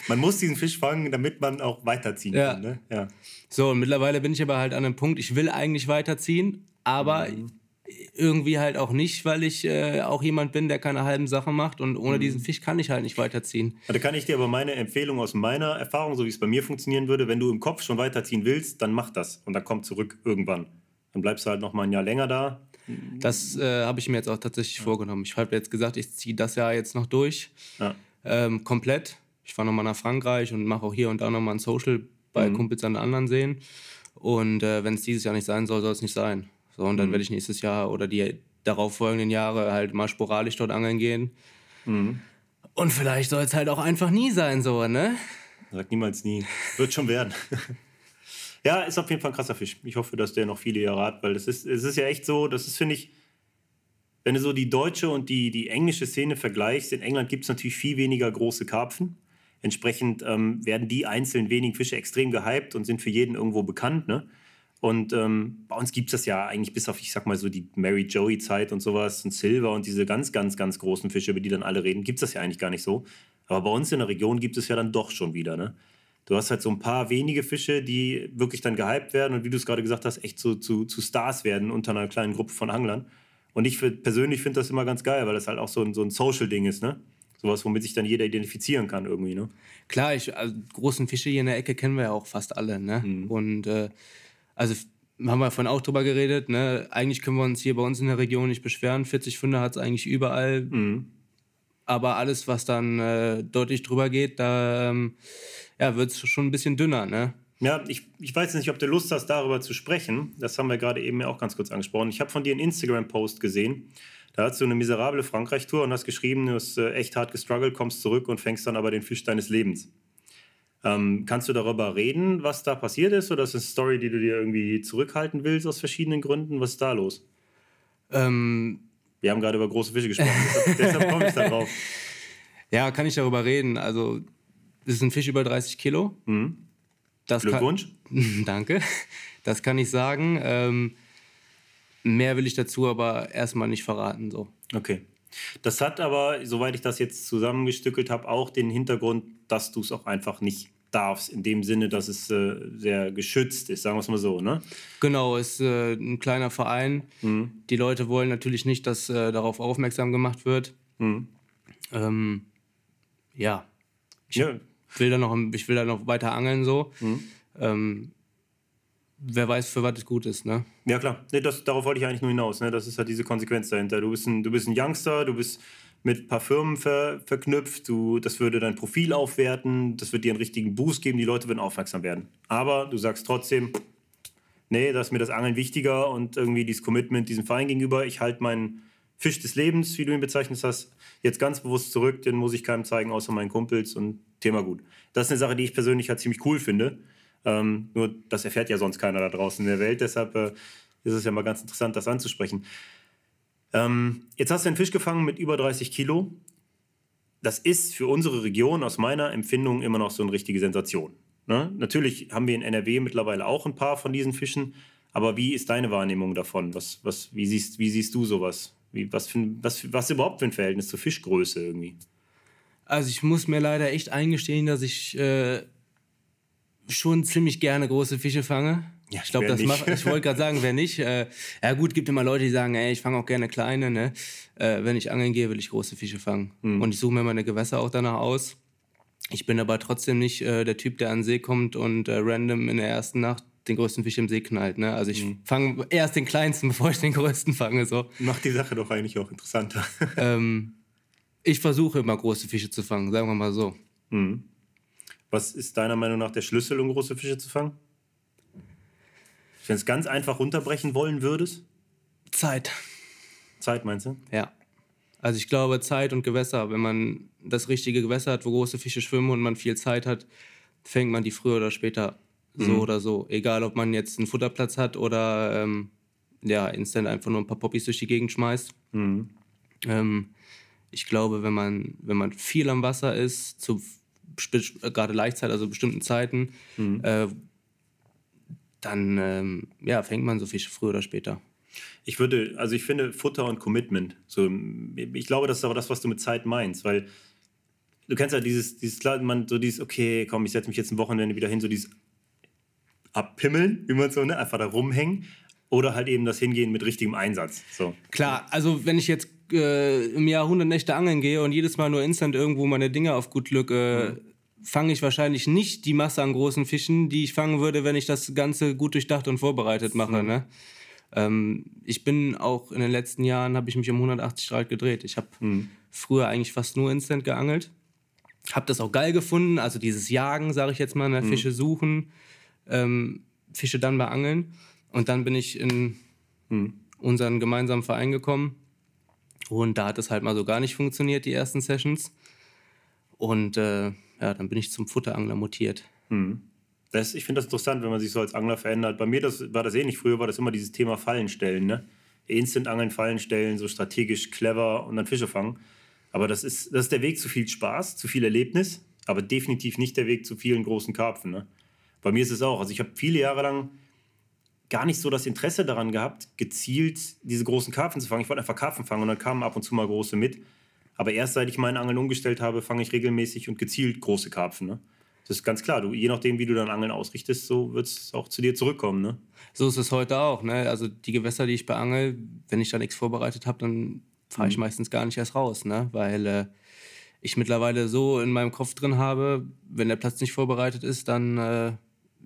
man muss diesen Fisch fangen, damit man auch weiterziehen ja. kann, ne? Ja. So, und mittlerweile bin ich aber halt an einem Punkt, ich will eigentlich weiterziehen, aber mhm irgendwie halt auch nicht, weil ich äh, auch jemand bin, der keine halben Sachen macht und ohne mhm. diesen Fisch kann ich halt nicht weiterziehen. Da kann ich dir aber meine Empfehlung aus meiner Erfahrung, so wie es bei mir funktionieren würde, wenn du im Kopf schon weiterziehen willst, dann mach das und dann komm zurück irgendwann. Dann bleibst du halt noch mal ein Jahr länger da. Das äh, habe ich mir jetzt auch tatsächlich ja. vorgenommen. Ich habe jetzt gesagt, ich ziehe das Jahr jetzt noch durch, ja. ähm, komplett. Ich fahre nochmal nach Frankreich und mache auch hier und da nochmal ein Social bei mhm. Kumpels an anderen Seen. Und äh, wenn es dieses Jahr nicht sein soll, soll es nicht sein. So, und dann mhm. werde ich nächstes Jahr oder die darauffolgenden Jahre halt mal sporadisch dort angeln gehen. Mhm. Und vielleicht soll es halt auch einfach nie sein, so, ne? Sag niemals nie. Wird schon werden. ja, ist auf jeden Fall ein krasser Fisch. Ich hoffe, dass der noch viele Jahre hat, weil es ist, es ist ja echt so, das ist, finde ich, wenn du so die deutsche und die, die englische Szene vergleichst, in England gibt es natürlich viel weniger große Karpfen. Entsprechend ähm, werden die einzelnen wenigen Fische extrem gehypt und sind für jeden irgendwo bekannt. Ne? Und ähm, bei uns gibt es das ja eigentlich bis auf, ich sag mal so, die Mary Joey-Zeit und sowas und Silver und diese ganz, ganz, ganz großen Fische, über die dann alle reden, gibt es das ja eigentlich gar nicht so. Aber bei uns in der Region gibt es ja dann doch schon wieder, ne? Du hast halt so ein paar wenige Fische, die wirklich dann gehypt werden und wie du es gerade gesagt hast, echt so zu, zu Stars werden unter einer kleinen Gruppe von Anglern. Und ich persönlich finde das immer ganz geil, weil das halt auch so ein, so ein Social-Ding ist, ne? Sowas, womit sich dann jeder identifizieren kann irgendwie, ne? Klar, ich, also, großen Fische hier in der Ecke kennen wir ja auch fast alle, ne? Mhm. Und äh, also haben wir vorhin auch drüber geredet, ne? eigentlich können wir uns hier bei uns in der Region nicht beschweren. 40 Funde hat es eigentlich überall. Mhm. Aber alles, was dann äh, deutlich drüber geht, da ähm, ja, wird es schon ein bisschen dünner. Ne? Ja, ich, ich weiß nicht, ob du Lust hast, darüber zu sprechen. Das haben wir gerade eben ja auch ganz kurz angesprochen. Ich habe von dir einen Instagram-Post gesehen. Da hast du eine miserable Frankreich-Tour und hast geschrieben, du hast äh, echt hart gestruggelt, kommst zurück und fängst dann aber den Fisch deines Lebens. Ähm, kannst du darüber reden, was da passiert ist? Oder ist das eine Story, die du dir irgendwie zurückhalten willst aus verschiedenen Gründen? Was ist da los? Ähm, Wir haben gerade über große Fische gesprochen, deshalb, deshalb komme ich darauf. Ja, kann ich darüber reden. Also, das ist ein Fisch über 30 Kilo. Mhm. Das Glückwunsch. Kann, danke. Das kann ich sagen. Ähm, mehr will ich dazu aber erstmal nicht verraten. So. Okay. Das hat aber, soweit ich das jetzt zusammengestückelt habe, auch den Hintergrund, dass du es auch einfach nicht darfst, in dem Sinne, dass es äh, sehr geschützt ist, sagen wir es mal so, ne? Genau, es ist äh, ein kleiner Verein. Mhm. Die Leute wollen natürlich nicht, dass äh, darauf aufmerksam gemacht wird. Mhm. Ähm, ja. Ich, ja. Will da noch, ich will da noch weiter angeln so. Mhm. Ähm, wer weiß, für was es gut ist, ne? Ja, klar. Nee, das, darauf wollte ich eigentlich nur hinaus. Ne? Das ist halt diese Konsequenz dahinter. Du bist ein, du bist ein Youngster, du bist mit ein paar Firmen ver, verknüpft, du, das würde dein Profil aufwerten, das wird dir einen richtigen Boost geben, die Leute würden aufmerksam werden. Aber du sagst trotzdem, nee, da ist mir das Angeln wichtiger und irgendwie dieses Commitment diesem Verein gegenüber. Ich halte meinen Fisch des Lebens, wie du ihn bezeichnet hast, jetzt ganz bewusst zurück, den muss ich keinem zeigen, außer meinen Kumpels und Thema gut. Das ist eine Sache, die ich persönlich halt ziemlich cool finde ähm, nur das erfährt ja sonst keiner da draußen in der Welt. Deshalb äh, ist es ja mal ganz interessant, das anzusprechen. Ähm, jetzt hast du einen Fisch gefangen mit über 30 Kilo. Das ist für unsere Region aus meiner Empfindung immer noch so eine richtige Sensation. Ne? Natürlich haben wir in NRW mittlerweile auch ein paar von diesen Fischen. Aber wie ist deine Wahrnehmung davon? Was, was, wie, siehst, wie siehst du sowas? Wie, was, für, was, was überhaupt für ein Verhältnis zur Fischgröße irgendwie? Also ich muss mir leider echt eingestehen, dass ich äh, schon ziemlich gerne große Fische fange. Ja, ich glaube, das macht, ich wollte gerade sagen, wer nicht. Äh, ja gut, gibt immer Leute, die sagen, ey, ich fange auch gerne kleine. Ne? Äh, wenn ich angeln gehe, will ich große Fische fangen. Mhm. Und ich suche mir meine Gewässer auch danach aus. Ich bin aber trotzdem nicht äh, der Typ, der an den See kommt und äh, random in der ersten Nacht den größten Fisch im See knallt. Ne? Also ich mhm. fange erst den kleinsten, bevor ich den größten fange. So. Macht die Sache doch eigentlich auch interessanter. ähm, ich versuche immer große Fische zu fangen, sagen wir mal so. Mhm. Was ist deiner Meinung nach der Schlüssel, um große Fische zu fangen? Wenn es ganz einfach runterbrechen wollen würdest? Zeit. Zeit meinst du? Ja. Also ich glaube Zeit und Gewässer. Wenn man das richtige Gewässer hat, wo große Fische schwimmen und man viel Zeit hat, fängt man die früher oder später so Mhm. oder so. Egal, ob man jetzt einen Futterplatz hat oder ähm, ja, instant einfach nur ein paar Poppies durch die Gegend schmeißt. Mhm. Ähm, ich glaube, wenn man, wenn man viel am Wasser ist, zu äh, gerade Laichzeit, also bestimmten Zeiten, Mhm. äh, dann ähm, ja, fängt man so Fische früher oder später. Ich würde, also ich finde Futter und Commitment. So, ich glaube, das ist aber das, was du mit Zeit meinst, weil du kennst ja dieses, dieses klar, man so dieses, okay, komm, ich setze mich jetzt ein Wochenende wieder hin, so dieses Abpimmeln, wie man so, ne, einfach da rumhängen. Oder halt eben das Hingehen mit richtigem Einsatz. So. Klar, also wenn ich jetzt äh, im Jahr 100 Nächte angeln gehe und jedes Mal nur instant irgendwo meine Dinge auf gut Glück äh, fange ich wahrscheinlich nicht die Masse an großen Fischen, die ich fangen würde, wenn ich das Ganze gut durchdacht und vorbereitet mache. Ne? Ähm, ich bin auch in den letzten Jahren, habe ich mich um 180 Grad gedreht. Ich habe früher eigentlich fast nur instant geangelt. Habe das auch geil gefunden, also dieses Jagen, sage ich jetzt mal, ne? Fische suchen, ähm, Fische dann beangeln. Und dann bin ich in unseren gemeinsamen Verein gekommen. Und da hat es halt mal so gar nicht funktioniert, die ersten Sessions. Und äh, ja, dann bin ich zum Futterangler mutiert. Das, ich finde das interessant, wenn man sich so als Angler verändert. Bei mir das, war das ähnlich. Früher war das immer dieses Thema Fallen stellen. Ne? Instant angeln, Fallen stellen, so strategisch, clever und dann Fische fangen. Aber das ist, das ist der Weg zu viel Spaß, zu viel Erlebnis, aber definitiv nicht der Weg zu vielen großen Karpfen. Ne? Bei mir ist es auch. Also ich habe viele Jahre lang gar nicht so das Interesse daran gehabt, gezielt diese großen Karpfen zu fangen. Ich wollte einfach Karpfen fangen und dann kamen ab und zu mal große mit. Aber erst seit ich meinen Angeln umgestellt habe, fange ich regelmäßig und gezielt große Karpfen. Ne? Das ist ganz klar. Du, je nachdem, wie du dein Angeln ausrichtest, so wird es auch zu dir zurückkommen. Ne? So ist es heute auch. Ne? Also die Gewässer, die ich beangel, wenn ich da nichts vorbereitet habe, dann fahre ich meistens gar nicht erst raus. Ne? Weil äh, ich mittlerweile so in meinem Kopf drin habe, wenn der Platz nicht vorbereitet ist, dann äh,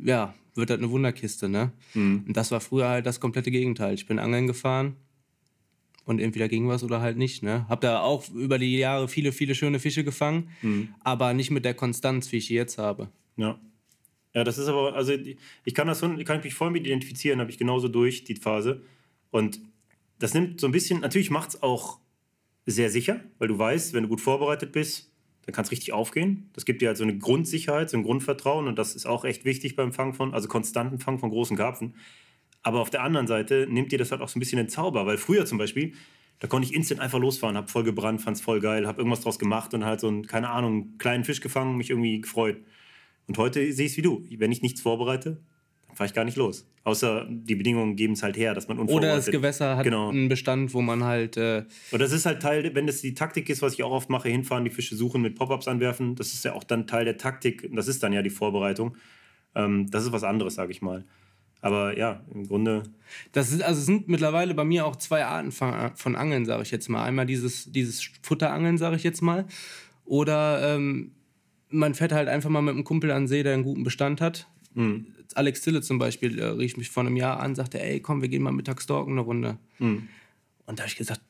ja, wird das eine Wunderkiste. Ne? Und das war früher halt das komplette Gegenteil. Ich bin angeln gefahren und entweder ging was oder halt nicht. Ne? Hab da auch über die Jahre viele, viele schöne Fische gefangen, aber nicht mit der Konstanz, wie ich sie jetzt habe. Ja. Ja, das ist aber, also ich kann das schon, kann ich mich voll mit identifizieren, habe ich genauso durch, die Phase. Und das nimmt so ein bisschen, natürlich macht es auch sehr sicher, weil du weißt, wenn du gut vorbereitet bist, dann kann es richtig aufgehen. Das gibt dir halt so eine Grundsicherheit, so ein Grundvertrauen und das ist auch echt wichtig beim Fang von, also konstanten Fang von großen Karpfen. Aber auf der anderen Seite nimmt dir das halt auch so ein bisschen den Zauber, weil früher zum Beispiel, da konnte ich instant einfach losfahren, hab voll gebrannt, fand's voll geil, hab irgendwas draus gemacht und halt so einen, keine Ahnung, einen kleinen Fisch gefangen, mich irgendwie gefreut. Und heute sehe ich es wie du. Wenn ich nichts vorbereite, dann fahre ich gar nicht los. Außer die Bedingungen geben es halt her, dass man Oder unvorbereitet... das Gewässer hat Genau. einen Bestand, wo man halt äh, Und das ist halt Teil, wenn das die Taktik ist, was ich auch oft mache, hinfahren, die Fische suchen, mit Pop-Ups anwerfen, das ist ja auch dann Teil der Taktik. Das ist dann ja die Vorbereitung. Ähm, das ist was anderes, sage ich mal. Aber ja, im Grunde, Das ist, also es sind mittlerweile bei mir auch zwei Arten von, Angeln, sage ich jetzt mal. Einmal dieses, dieses Futterangeln, sage ich jetzt mal. Oder ähm, man fährt halt einfach mal mit einem Kumpel an den See, der einen guten Bestand hat. Alex Zille zum Beispiel äh, rief mich vor einem Jahr an, sagte, ey, komm, wir gehen mal mittags stalken eine Runde. Und da habe ich gesagt,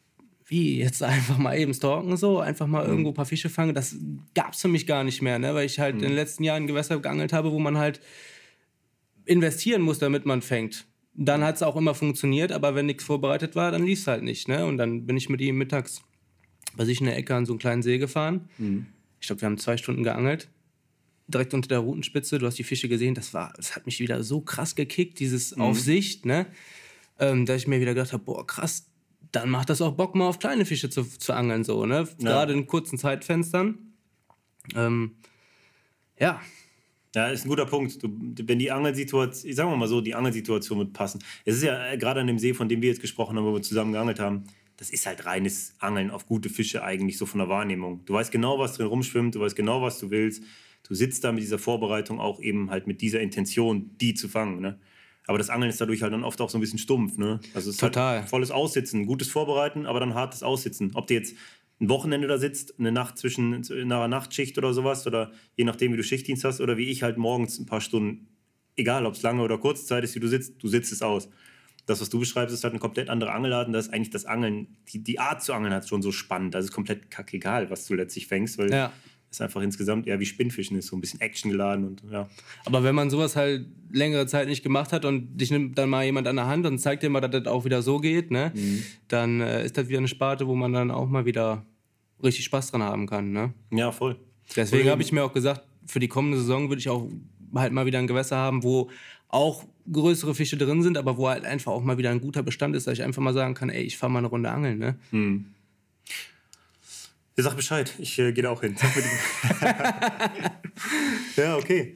wie, jetzt einfach mal eben stalken so, einfach mal irgendwo ein paar Fische fangen. Das gab es für mich gar nicht mehr, ne? weil ich halt in den letzten Jahren Gewässer geangelt habe, wo man halt investieren muss, damit man fängt. Dann hat es auch immer funktioniert, aber wenn nichts vorbereitet war, dann lief es halt nicht. Ne? Und dann bin ich mit ihm mittags bei sich in der Ecke an so einen kleinen See gefahren. Ich glaube, wir haben zwei Stunden geangelt. Direkt unter der Rutenspitze, du hast die Fische gesehen, das war, das hat mich wieder so krass gekickt, dieses auf Sicht, ne? Ähm, dass ich mir wieder gedacht habe, boah, krass, dann macht das auch Bock, mal auf kleine Fische zu, zu angeln, so, ne? Gerade in kurzen Zeitfenstern. Ähm, ja, ja, ist ein guter Punkt. Du, wenn die Angelsituation, sagen wir mal so, die Angelsituation wird passen. Es ist ja äh, gerade an dem See, von dem wir jetzt gesprochen haben, wo wir zusammen geangelt haben, das ist halt reines Angeln auf gute Fische eigentlich, so von der Wahrnehmung. Du weißt genau, was drin rumschwimmt, du weißt genau, was du willst. Du sitzt da mit dieser Vorbereitung auch eben halt mit dieser Intention, die zu fangen. Ne? Aber das Angeln ist dadurch halt dann oft auch so ein bisschen stumpf. Ne? Also es ist Total. Halt volles Aussitzen, gutes Vorbereiten, aber dann hartes Aussitzen. Ob du jetzt ein Wochenende da sitzt, eine Nacht zwischen einer Nachtschicht oder sowas, oder je nachdem, wie du Schichtdienst hast, oder wie ich halt morgens ein paar Stunden, egal ob es lange oder kurze Zeit ist, wie du sitzt, du sitzt es aus. Das, was du beschreibst, ist halt eine komplett andere Angelart und da ist eigentlich das Angeln, die, die Art zu angeln hat schon so spannend. Also ist komplett kackegal, was du letztlich fängst, weil Ja. es einfach insgesamt eher wie Spinnfischen ist, so ein bisschen actiongeladen und ja. Aber wenn man sowas halt längere Zeit nicht gemacht hat und dich nimmt dann mal jemand an der Hand und zeigt dir mal, dass das auch wieder so geht, ne, dann äh, ist das wieder eine Sparte, wo man dann auch mal wieder richtig Spaß dran haben kann. Ne? Ja, voll. Deswegen habe ich mir auch gesagt, für die kommende Saison würde ich auch halt mal wieder ein Gewässer haben, wo auch größere Fische drin sind, aber wo halt einfach auch mal wieder ein guter Bestand ist, dass ich einfach mal sagen kann, ey, ich fahre mal eine Runde angeln. Ne? Ja, sag Bescheid, ich äh, gehe da auch hin. Ja, okay.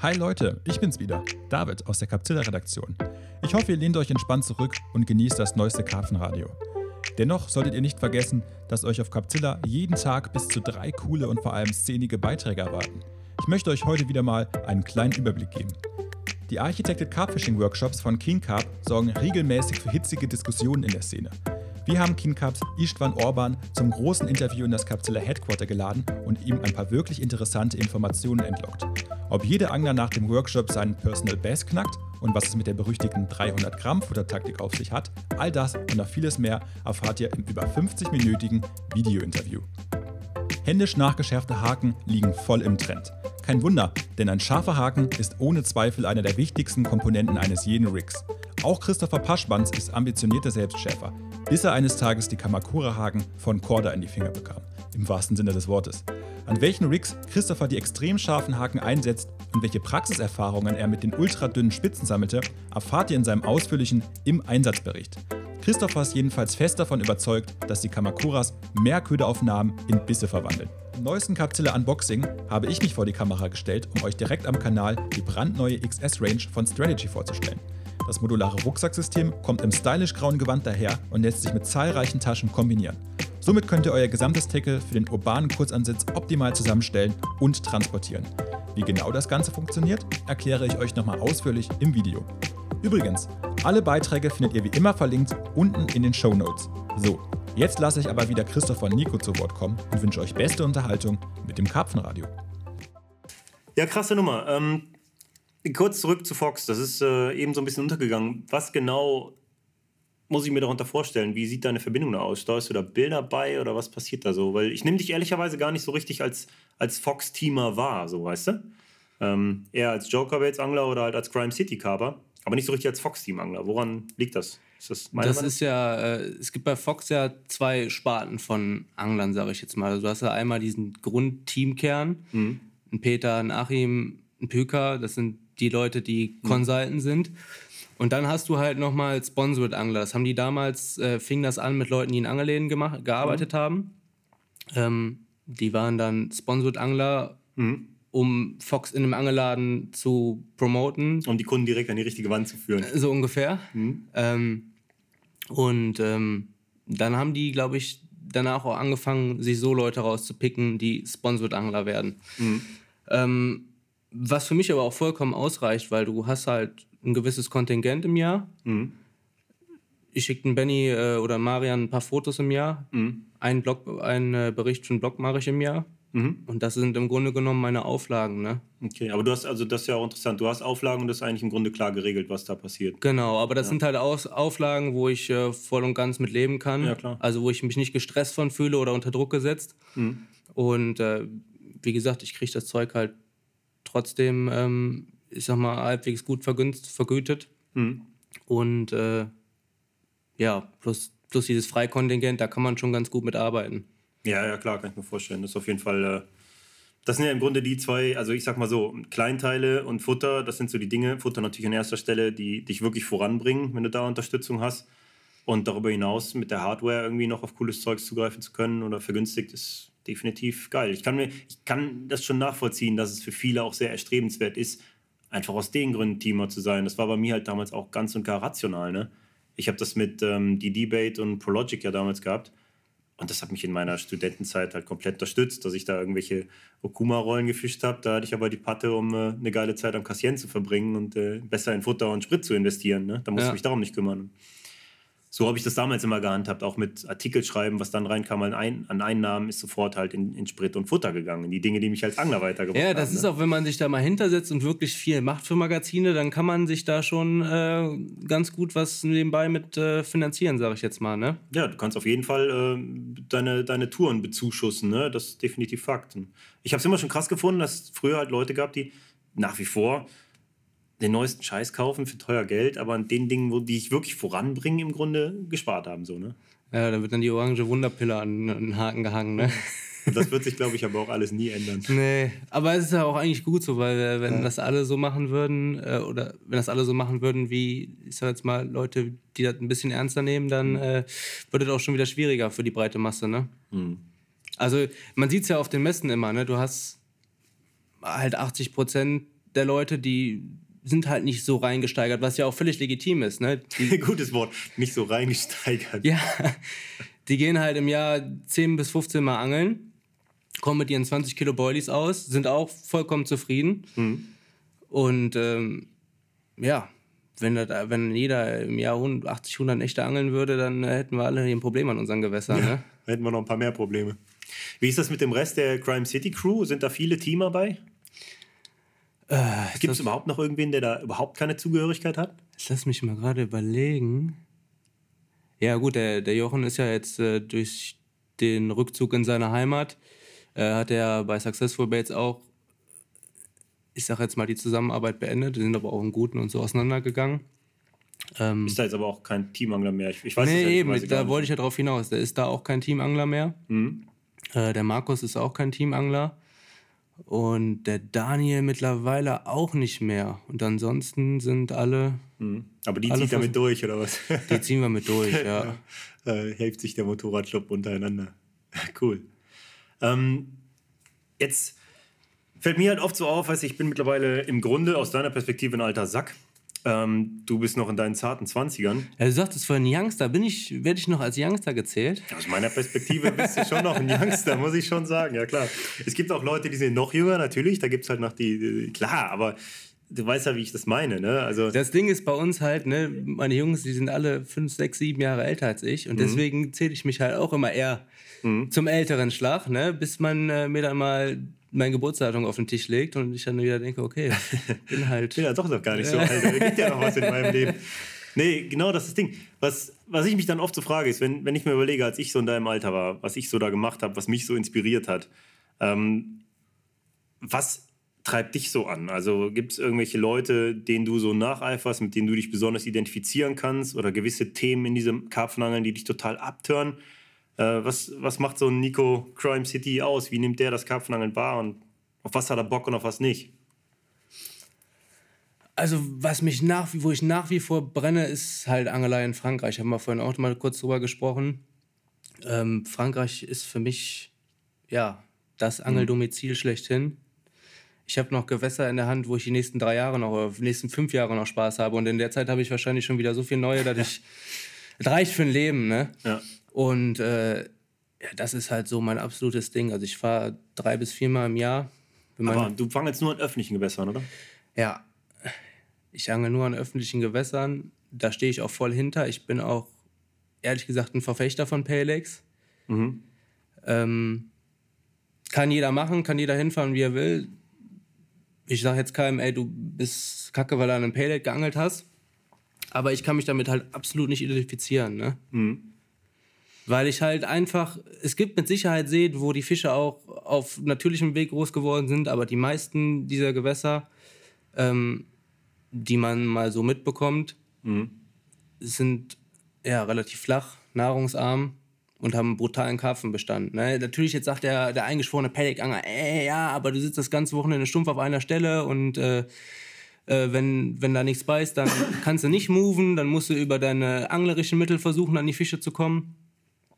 Hi Leute, ich bin's wieder, David aus der Capzilla-Redaktion. Ich hoffe, ihr lehnt euch entspannt zurück und genießt das neueste Karpfenradio. Dennoch solltet ihr nicht vergessen, dass euch auf Capzilla jeden Tag bis zu drei coole und vor allem szenige Beiträge erwarten. Ich möchte euch heute wieder mal einen kleinen Überblick geben. Die Architected Carpfishing Workshops von King Carp sorgen regelmäßig für hitzige Diskussionen in der Szene. Wir haben King Carps Istvan Orban zum großen Interview in das Capzilla Headquarter geladen und ihm ein paar wirklich interessante Informationen entlockt. Ob jeder Angler nach dem Workshop seinen Personal Best knackt und was es mit der berüchtigten 300 Gramm Futtertaktik auf sich hat, all das und noch vieles mehr erfahrt ihr im über 50-minütigen Video-Interview. Händisch nachgeschärfte Haken liegen voll im Trend. Kein Wunder, denn ein scharfer Haken ist ohne Zweifel einer der wichtigsten Komponenten eines jeden Rigs. Auch Christopher Paschbanz ist ambitionierter Selbstschärfer, bis er eines Tages die Kamakura-Haken von Korda in die Finger bekam. Im wahrsten Sinne des Wortes. An welchen Rigs Christopher die extrem scharfen Haken einsetzt und welche Praxiserfahrungen er mit den ultradünnen Spitzen sammelte, erfahrt ihr in seinem ausführlichen Im Einsatzbericht. Christopher ist jedenfalls fest davon überzeugt, dass die Kamakuras mehr Köderaufnahmen in Bisse verwandeln. Im neuesten Capzilla Unboxing habe ich mich vor die Kamera gestellt, um euch direkt am Kanal die brandneue XS-Range von Strategy vorzustellen. Das modulare Rucksacksystem kommt im stylisch grauen Gewand daher und lässt sich mit zahlreichen Taschen kombinieren. Somit könnt ihr euer gesamtes Tackle für den urbanen Kurzansitz optimal zusammenstellen und transportieren. Wie genau das Ganze funktioniert, erkläre ich euch nochmal ausführlich im Video. Übrigens, alle Beiträge findet ihr wie immer verlinkt unten in den Show Notes. So, jetzt lasse ich aber wieder Christoph und Nico zu Wort kommen und wünsche euch beste Unterhaltung mit dem Karpfenradio. Ja, krasse Nummer. Ähm, kurz zurück zu Fox. Das ist äh, eben so ein bisschen untergegangen. Was genau muss ich mir darunter vorstellen? Wie sieht deine Verbindung da aus? Steuerst du da Bilder bei oder was passiert da so? Weil ich nehme dich ehrlicherweise gar nicht so richtig als, als Fox-Teamer wahr, so weißt du? Ähm, eher als Joker-Baits-Angler oder halt als Crime City-Carver, aber nicht so richtig als Fox-Team-Angler. Woran liegt das? Ist das meine Das Meinung? ist ja, äh, es gibt bei Fox ja zwei Sparten von Anglern, sage ich jetzt mal. Also du hast ja einmal diesen Grundteamkern, Mhm. ein Peter, ein Achim, ein Püker, das sind die Leute, die Mhm. Consultant sind. Und dann hast du halt nochmal Sponsored Angler. Das haben die damals, äh, fing das an mit Leuten, die in Angelläden gemacht, gearbeitet Mhm. haben. Ähm, die waren dann Sponsored Angler, Mhm. um Fox in einem Angelladen zu promoten. Um die Kunden direkt an die richtige Wand zu führen. So ungefähr. Mhm. Ähm, und ähm, dann haben die, glaube ich, danach auch angefangen, sich so Leute rauszupicken, die Sponsored Angler werden. Mhm. Ähm, was für mich aber auch vollkommen ausreicht, weil du hast halt ein gewisses Kontingent im Jahr. Mhm. Ich schicke den Benny äh, oder Marian ein paar Fotos im Jahr. Mhm. Einen, Blog, einen äh, Bericht für einen Blog mache ich im Jahr. Mhm. Und das sind im Grunde genommen meine Auflagen. Ne? Okay, aber du hast, also das ist ja auch interessant, du hast Auflagen und das ist eigentlich im Grunde klar geregelt, was da passiert. Genau, aber das sind halt Aus Auflagen, wo ich äh, voll und ganz mit leben kann. Ja, klar. Also wo ich mich nicht gestresst von fühle oder unter Druck gesetzt. Mhm. Und äh, wie gesagt, ich kriege das Zeug halt trotzdem, ähm, ich sag mal, halbwegs gut vergünst, vergütet. Mhm. Und äh, ja, plus, plus dieses Freikontingent, da kann man schon ganz gut mitarbeiten. Ja, ja, klar, kann ich mir vorstellen. Das ist auf jeden Fall, äh, das sind ja im Grunde die zwei, also ich sag mal so, Kleinteile und Futter, das sind so die Dinge, Futter natürlich an erster Stelle, die dich wirklich voranbringen, wenn du da Unterstützung hast. Und darüber hinaus mit der Hardware irgendwie noch auf cooles Zeugs zugreifen zu können oder vergünstigt ist definitiv geil. Ich kann, mir, ich kann das schon nachvollziehen, dass es für viele auch sehr erstrebenswert ist, einfach aus den Gründen Teamer zu sein. Das war bei mir halt damals auch ganz und gar rational. Ne? Ich habe das mit ähm, die Debate und Prologic ja damals gehabt. Und das hat mich in meiner Studentenzeit halt komplett unterstützt, dass ich da irgendwelche Okuma-Rollen gefischt habe. Da hatte ich aber die Patte, um äh, eine geile Zeit am Kassieren zu verbringen und äh, besser in Futter und Sprit zu investieren. Ne? Da musste Ja. ich mich darum nicht kümmern. So habe ich das damals immer gehandhabt, auch mit Artikel schreiben, was dann reinkam an, ein, an Einnahmen, ist sofort halt in, in Sprit und Futter gegangen, in die Dinge, die mich als Angler weitergebracht haben. Ja, das haben, ist ne? auch, wenn man sich da mal hintersetzt und wirklich viel macht für Magazine, dann kann man sich da schon äh, ganz gut was nebenbei mit äh, finanzieren, sage ich jetzt mal. Ne? Ja, du kannst auf jeden Fall äh, deine, deine Touren bezuschussen, ne? das ist definitiv Fakt. Ich habe es immer schon krass gefunden, dass es früher halt Leute gab, die nach wie vor den neuesten Scheiß kaufen für teuer Geld, aber an den Dingen, wo die ich wirklich voranbringen, im Grunde gespart haben. So, ne? Ja, da wird dann die orange Wunderpille an, an den Haken gehangen. Ne? Das wird sich, glaube ich, aber auch alles nie ändern. Nee, aber es ist ja auch eigentlich gut so, weil äh, wenn ja. das alle so machen würden, äh, oder wenn das alle so machen würden, wie, ich sag jetzt mal, Leute, die das ein bisschen ernster nehmen, dann äh, würde das auch schon wieder schwieriger für die breite Masse, ne? Mhm. Also man sieht es ja auf den Messen immer, ne? Du hast halt 80 Prozent der Leute, die sind halt nicht so reingesteigert, was ja auch völlig legitim ist. Ne? Die, Gutes Wort, nicht so reingesteigert. Ja, die gehen halt im Jahr 10 bis 15 Mal angeln, kommen mit ihren 20 Kilo Boilies aus, sind auch vollkommen zufrieden. Mhm. Und ähm, ja, wenn, das, wenn jeder im Jahr 80, 100 Nächte angeln würde, dann äh, hätten wir alle ein Problem an unseren Gewässern. Ja, ne? Hätten wir noch ein paar mehr Probleme. Wie ist das mit dem Rest der Crime City Crew? Sind da viele Teamer bei? Äh, Gibt es überhaupt noch irgendwen, der da überhaupt keine Zugehörigkeit hat? lass mich mal gerade überlegen. Ja, gut, der, der Jochen ist ja jetzt äh, durch den Rückzug in seine Heimat, äh, hat er bei Successful Baits auch, ich sag jetzt mal, die Zusammenarbeit beendet. Die sind aber auch im Guten und so auseinandergegangen. Ähm, ist da jetzt aber auch kein Teamangler mehr? Ich, ich weiß nee, eben, weiß da wollte ich ja drauf hinaus. Der ist da auch kein Teamangler mehr. Mhm. Äh, der Markus ist auch kein Teamangler. Und der Daniel mittlerweile auch nicht mehr. Und ansonsten sind alle. Mhm. Aber die alle zieht damit durch, oder was? Die ziehen wir mit durch, ja. ja. Äh, hilft sich der Motorradclub untereinander. cool. Ähm, jetzt fällt mir halt oft so auf, weißt ich bin mittlerweile im Grunde aus deiner Perspektive ein alter Sack. Ähm, du bist noch in deinen zarten 20ern. Ja, du sagtest vorhin Youngster. Bin ich, werde ich noch als Youngster gezählt? Aus meiner Perspektive bist du schon noch ein Youngster, muss ich schon sagen. Ja, klar. Es gibt auch Leute, die sind noch jünger, natürlich. Da gibt es halt noch die, die, klar, aber du weißt ja, wie ich das meine, ne? Also das Ding ist bei uns halt, ne, meine Jungs, die sind alle fünf, sechs, sieben Jahre älter als ich und mhm. deswegen zähle ich mich halt auch immer eher mhm. zum älteren Schlag, ne, bis man äh, mir dann mal mein Geburtsdatum auf den Tisch legt und ich dann wieder denke, okay, bin halt. bin ja doch noch gar nicht so alt, da gibt ja noch was in meinem Leben. Nee, genau das ist das Ding. Was, was ich mich dann oft so frage, ist, wenn, wenn ich mir überlege, als ich so in deinem Alter war, was ich so da gemacht habe, was mich so inspiriert hat, ähm, was treibt dich so an? Also gibt es irgendwelche Leute, denen du so nacheiferst, mit denen du dich besonders identifizieren kannst oder gewisse Themen in diesem Karpfenangeln, die dich total abtören? Äh, was, was macht so ein Nico Crime City aus? Wie nimmt der das Karpfenangeln wahr und auf was hat er Bock und auf was nicht? Also, was mich nach, wo ich nach wie vor brenne, ist halt Angelei in Frankreich. Haben wir vorhin auch mal kurz drüber gesprochen. Ähm, Frankreich ist für mich, ja, das Angeldomizil schlechthin. Ich habe noch Gewässer in der Hand, wo ich die nächsten drei Jahre noch, oder die nächsten fünf Jahre noch Spaß habe. Und in der Zeit habe ich wahrscheinlich schon wieder so viel neue, dass ich. Es reicht für ein Leben, ne? Ja. Und äh, ja, das ist halt so mein absolutes Ding. Also ich fahre drei bis viermal im Jahr. Aber du fangst jetzt nur an öffentlichen Gewässern, oder? Ja, ich angel nur an öffentlichen Gewässern. Da stehe ich auch voll hinter. Ich bin auch, ehrlich gesagt, ein Verfechter von Paylex. Mhm. Ähm, kann jeder machen, kann jeder hinfahren, wie er will. Ich sage jetzt keinem, ey, du bist kacke, weil du an einem Payleg geangelt hast. Aber ich kann mich damit halt absolut nicht identifizieren. Ne? Mhm. Weil ich halt einfach, es gibt mit Sicherheit Seen, wo die Fische auch auf natürlichem Weg groß geworden sind, aber die meisten dieser Gewässer, ähm, die man mal so mitbekommt, mhm. sind ja relativ flach, nahrungsarm und haben einen brutalen Karpfenbestand. Ne? Natürlich, jetzt sagt der, der eingeschworene Pellikanger, ey, ja, aber du sitzt das ganze Wochenende stumpf auf einer Stelle und äh, äh, wenn, wenn da nichts beißt, dann kannst du nicht moven, dann musst du über deine anglerischen Mittel versuchen, an die Fische zu kommen.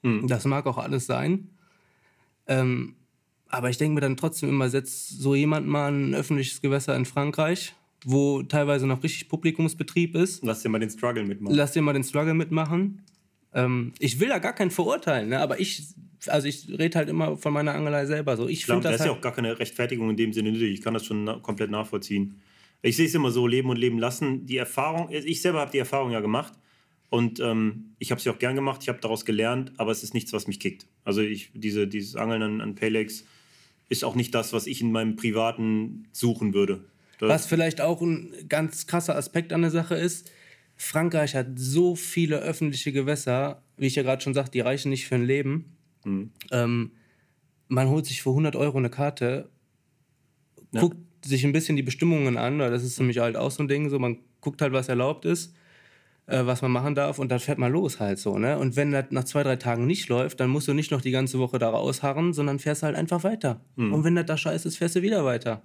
Mhm. Das mag auch alles sein. Ähm, aber ich denke mir dann trotzdem immer, setzt so jemand mal ein öffentliches Gewässer in Frankreich, wo teilweise noch richtig Publikumsbetrieb ist. Lass dir mal den Struggle mitmachen. Lass dir mal den Struggle mitmachen. Ähm, ich will da gar keinen verurteilen, ne? aber ich, also ich rede halt immer von meiner Angelei selber so. Ich Klar, das, das ist halt ja auch gar keine Rechtfertigung in dem Sinne nötig. Ich kann das schon na komplett nachvollziehen. Ich sehe es immer so, leben und leben lassen. Die Erfahrung, ich selber habe die Erfahrung ja gemacht, Und ähm, ich habe es ja auch gern gemacht, ich habe daraus gelernt, aber es ist nichts, was mich kickt. Also ich, diese, dieses Angeln an, an Paylegs ist auch nicht das, was ich in meinem Privaten suchen würde. Das Was vielleicht auch ein ganz krasser Aspekt an der Sache ist, Frankreich hat so viele öffentliche Gewässer, wie ich ja gerade schon sagte, die reichen nicht für ein Leben. Ähm, man holt sich für 100 Euro eine Karte, Ja. guckt sich ein bisschen die Bestimmungen an, weil das ist nämlich halt auch so ein Ding, so man guckt halt, was erlaubt ist, äh, was man machen darf und dann fährt man los halt so, ne? Und wenn das nach zwei, drei Tagen nicht läuft, dann musst du nicht noch die ganze Woche da ausharren, sondern fährst halt einfach weiter. Und wenn das da scheiße ist, fährst du wieder weiter.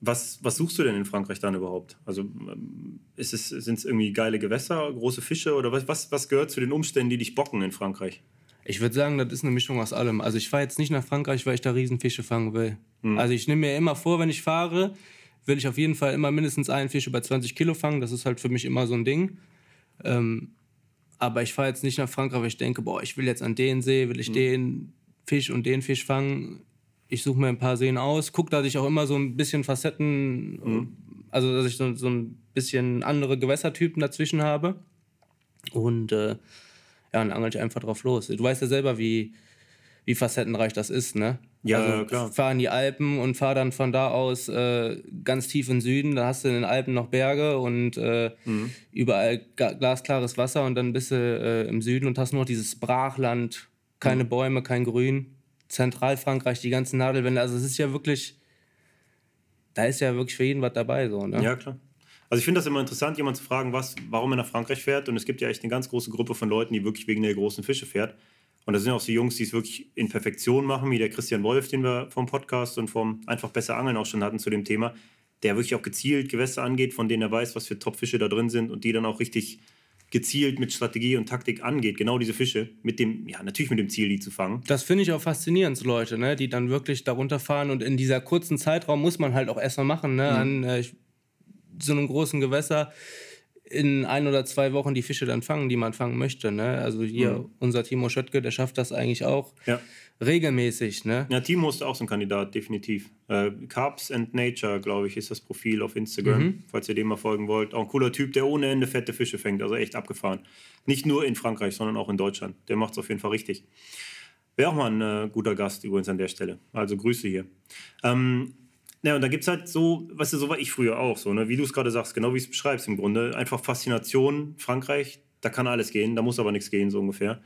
Was, was suchst du denn in Frankreich dann überhaupt? Also ähm, ist es, sind es irgendwie geile Gewässer, große Fische oder was, was, was gehört zu den Umständen, die dich bocken in Frankreich? Ich würde sagen, das ist eine Mischung aus allem. Also ich fahre jetzt nicht nach Frankreich, weil ich da Riesenfische fangen will. Also ich nehme mir immer vor, wenn ich fahre, will ich auf jeden Fall immer mindestens einen Fisch über 20 Kilo fangen. Das ist halt für mich immer so ein Ding. Ähm, aber ich fahre jetzt nicht nach Frankreich, weil ich denke, boah, ich will jetzt an den See, will ich den Fisch und den Fisch fangen. Ich suche mir ein paar Seen aus, gucke, dass ich auch immer so ein bisschen Facetten, also dass ich so, so ein bisschen andere Gewässertypen dazwischen habe. Und äh, ja, dann angel ich einfach drauf los. Du weißt ja selber, wie, wie facettenreich das ist, ne? Ja, also, klar. Fahr in die Alpen und fahr dann von da aus äh, ganz tief in den Süden. Da hast du in den Alpen noch Berge und äh, Mhm. überall glasklares Wasser und dann bist du äh, im Süden und hast nur noch dieses Brachland, keine Mhm. Bäume, kein Grün. Zentralfrankreich, die ganzen Nadelwände. Also es ist ja wirklich, da ist ja wirklich für jeden was dabei, so, ne? Ja, klar. Also ich finde das immer interessant, jemanden zu fragen, was, warum er nach Frankreich fährt. Und es gibt ja echt eine ganz große Gruppe von Leuten, die wirklich wegen der großen Fische fährt. Und das sind auch so Jungs, die es wirklich in Perfektion machen, wie der Christian Wolf, den wir vom Podcast und vom Einfach besser Angeln auch schon hatten zu dem Thema, der wirklich auch gezielt Gewässer angeht, von denen er weiß, was für Top-Fische da drin sind und die dann auch richtig gezielt mit Strategie und Taktik angeht. Genau diese Fische, mit dem, ja, natürlich mit dem Ziel, die zu fangen. Das finde ich auch faszinierend, so Leute, ne? die dann wirklich darunter fahren und in dieser kurzen Zeitraum muss man halt auch erstmal machen, ne? an äh, so einem großen Gewässer in ein oder zwei Wochen die Fische dann fangen, die man fangen möchte. Ne? Also hier unser Timo Schöttke, der schafft das eigentlich auch Ja. regelmäßig. Ne? Ja, Timo ist auch so ein Kandidat, definitiv. Äh, Carbs and Nature, glaube ich, ist das Profil auf Instagram, falls ihr dem mal folgen wollt. Auch ein cooler Typ, der ohne Ende fette Fische fängt, also echt abgefahren. Nicht nur in Frankreich, sondern auch in Deutschland. Der macht es auf jeden Fall richtig. Wäre auch mal ein äh, guter Gast übrigens an der Stelle. Also Grüße hier. Ähm, ja, und da gibt es halt so, weißt du, so war ich früher auch, so, ne? wie du es gerade sagst, genau wie du es beschreibst im Grunde. Einfach Faszination, Frankreich, da kann alles gehen, da muss aber nichts gehen, so ungefähr.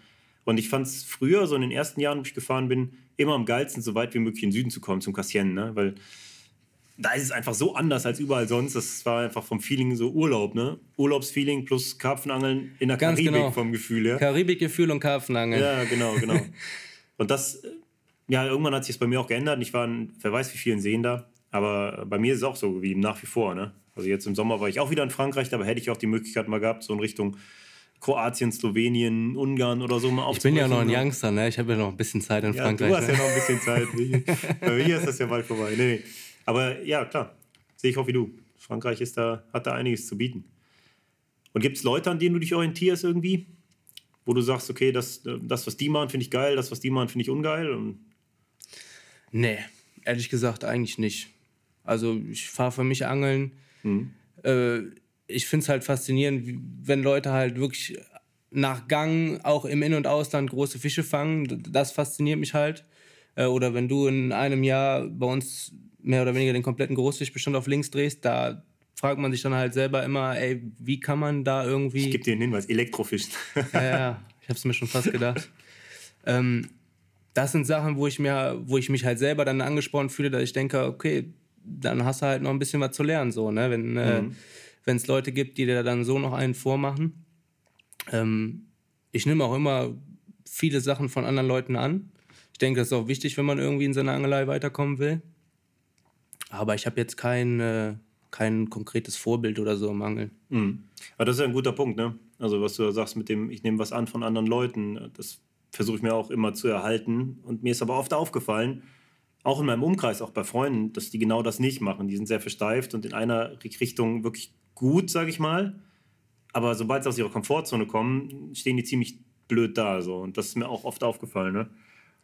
Und ich fand es früher, so in den ersten Jahren, wo ich gefahren bin, immer am geilsten, so weit wie möglich in den Süden zu kommen, zum Cassien, ne? weil da ist es einfach so anders als überall sonst. Das war einfach vom Feeling so Urlaub, ne? Urlaubsfeeling plus Karpfenangeln in der Ganz Karibik genau. vom Gefühl her. Karibikgefühl und Karpfenangeln. Ja, genau, genau. Und das, äh, ja, irgendwann hat sich das bei mir auch geändert. Ich war in, wer weiß wie vielen Seen da. Aber bei mir ist es auch so geblieben, nach wie vor. Ne? Also jetzt im Sommer war ich auch wieder in Frankreich, dabei hätte ich auch die Möglichkeit mal gehabt, so in Richtung Kroatien, Slowenien, Ungarn oder so mal Ich bin ja noch ein aufzubrechen. Youngster, ne? ich habe ja noch ein bisschen Zeit in Ja, Frankreich. du hast ne? ja noch ein bisschen Zeit. Bei mir ist das ja bald vorbei. Nee, nee. Aber ja, klar, sehe ich auch wie du. Frankreich ist da, hat da einiges zu bieten. Und gibt es Leute, an denen du dich orientierst irgendwie? Wo du sagst, okay, das, das was die machen, finde ich geil, das, was die machen, finde ich ungeil. Und Nee, ehrlich gesagt eigentlich nicht. Also ich fahre für mich angeln. Äh, ich finde es halt faszinierend, wenn Leute halt wirklich nach Gang auch im In- und Ausland große Fische fangen. Das fasziniert mich halt. Äh, oder wenn du in einem Jahr bei uns mehr oder weniger den kompletten Großfischbestand auf links drehst, da fragt man sich dann halt selber immer, ey, wie kann man da irgendwie... ich gebe dir den Hinweis, Elektrofischen. Ja, ja, ich habe es mir schon fast gedacht. ähm, das sind Sachen, wo ich, mir, wo ich mich halt selber dann angesprochen fühle, dass ich denke, okay, dann hast du halt noch ein bisschen was zu lernen, so, ne? Wenn äh, es Leute gibt, die dir dann so noch einen vormachen. Ähm, ich nehme auch immer viele Sachen von anderen Leuten an. Ich denke, das ist auch wichtig, wenn man irgendwie in seiner Angelei weiterkommen will. Aber ich habe jetzt kein, äh, kein konkretes Vorbild oder so im Angeln. Mhm. Aber das ist ja ein guter Punkt, ne? Also, was du da sagst mit dem, ich nehme was an von anderen Leuten, das versuche ich mir auch immer zu erhalten. Und mir ist aber oft aufgefallen, auch in meinem Umkreis, auch bei Freunden, dass die genau das nicht machen. Die sind sehr versteift und in einer Richtung wirklich gut, sage ich mal. Aber sobald sie aus ihrer Komfortzone kommen, stehen die ziemlich blöd da. So. Und das ist mir auch oft aufgefallen. Ne?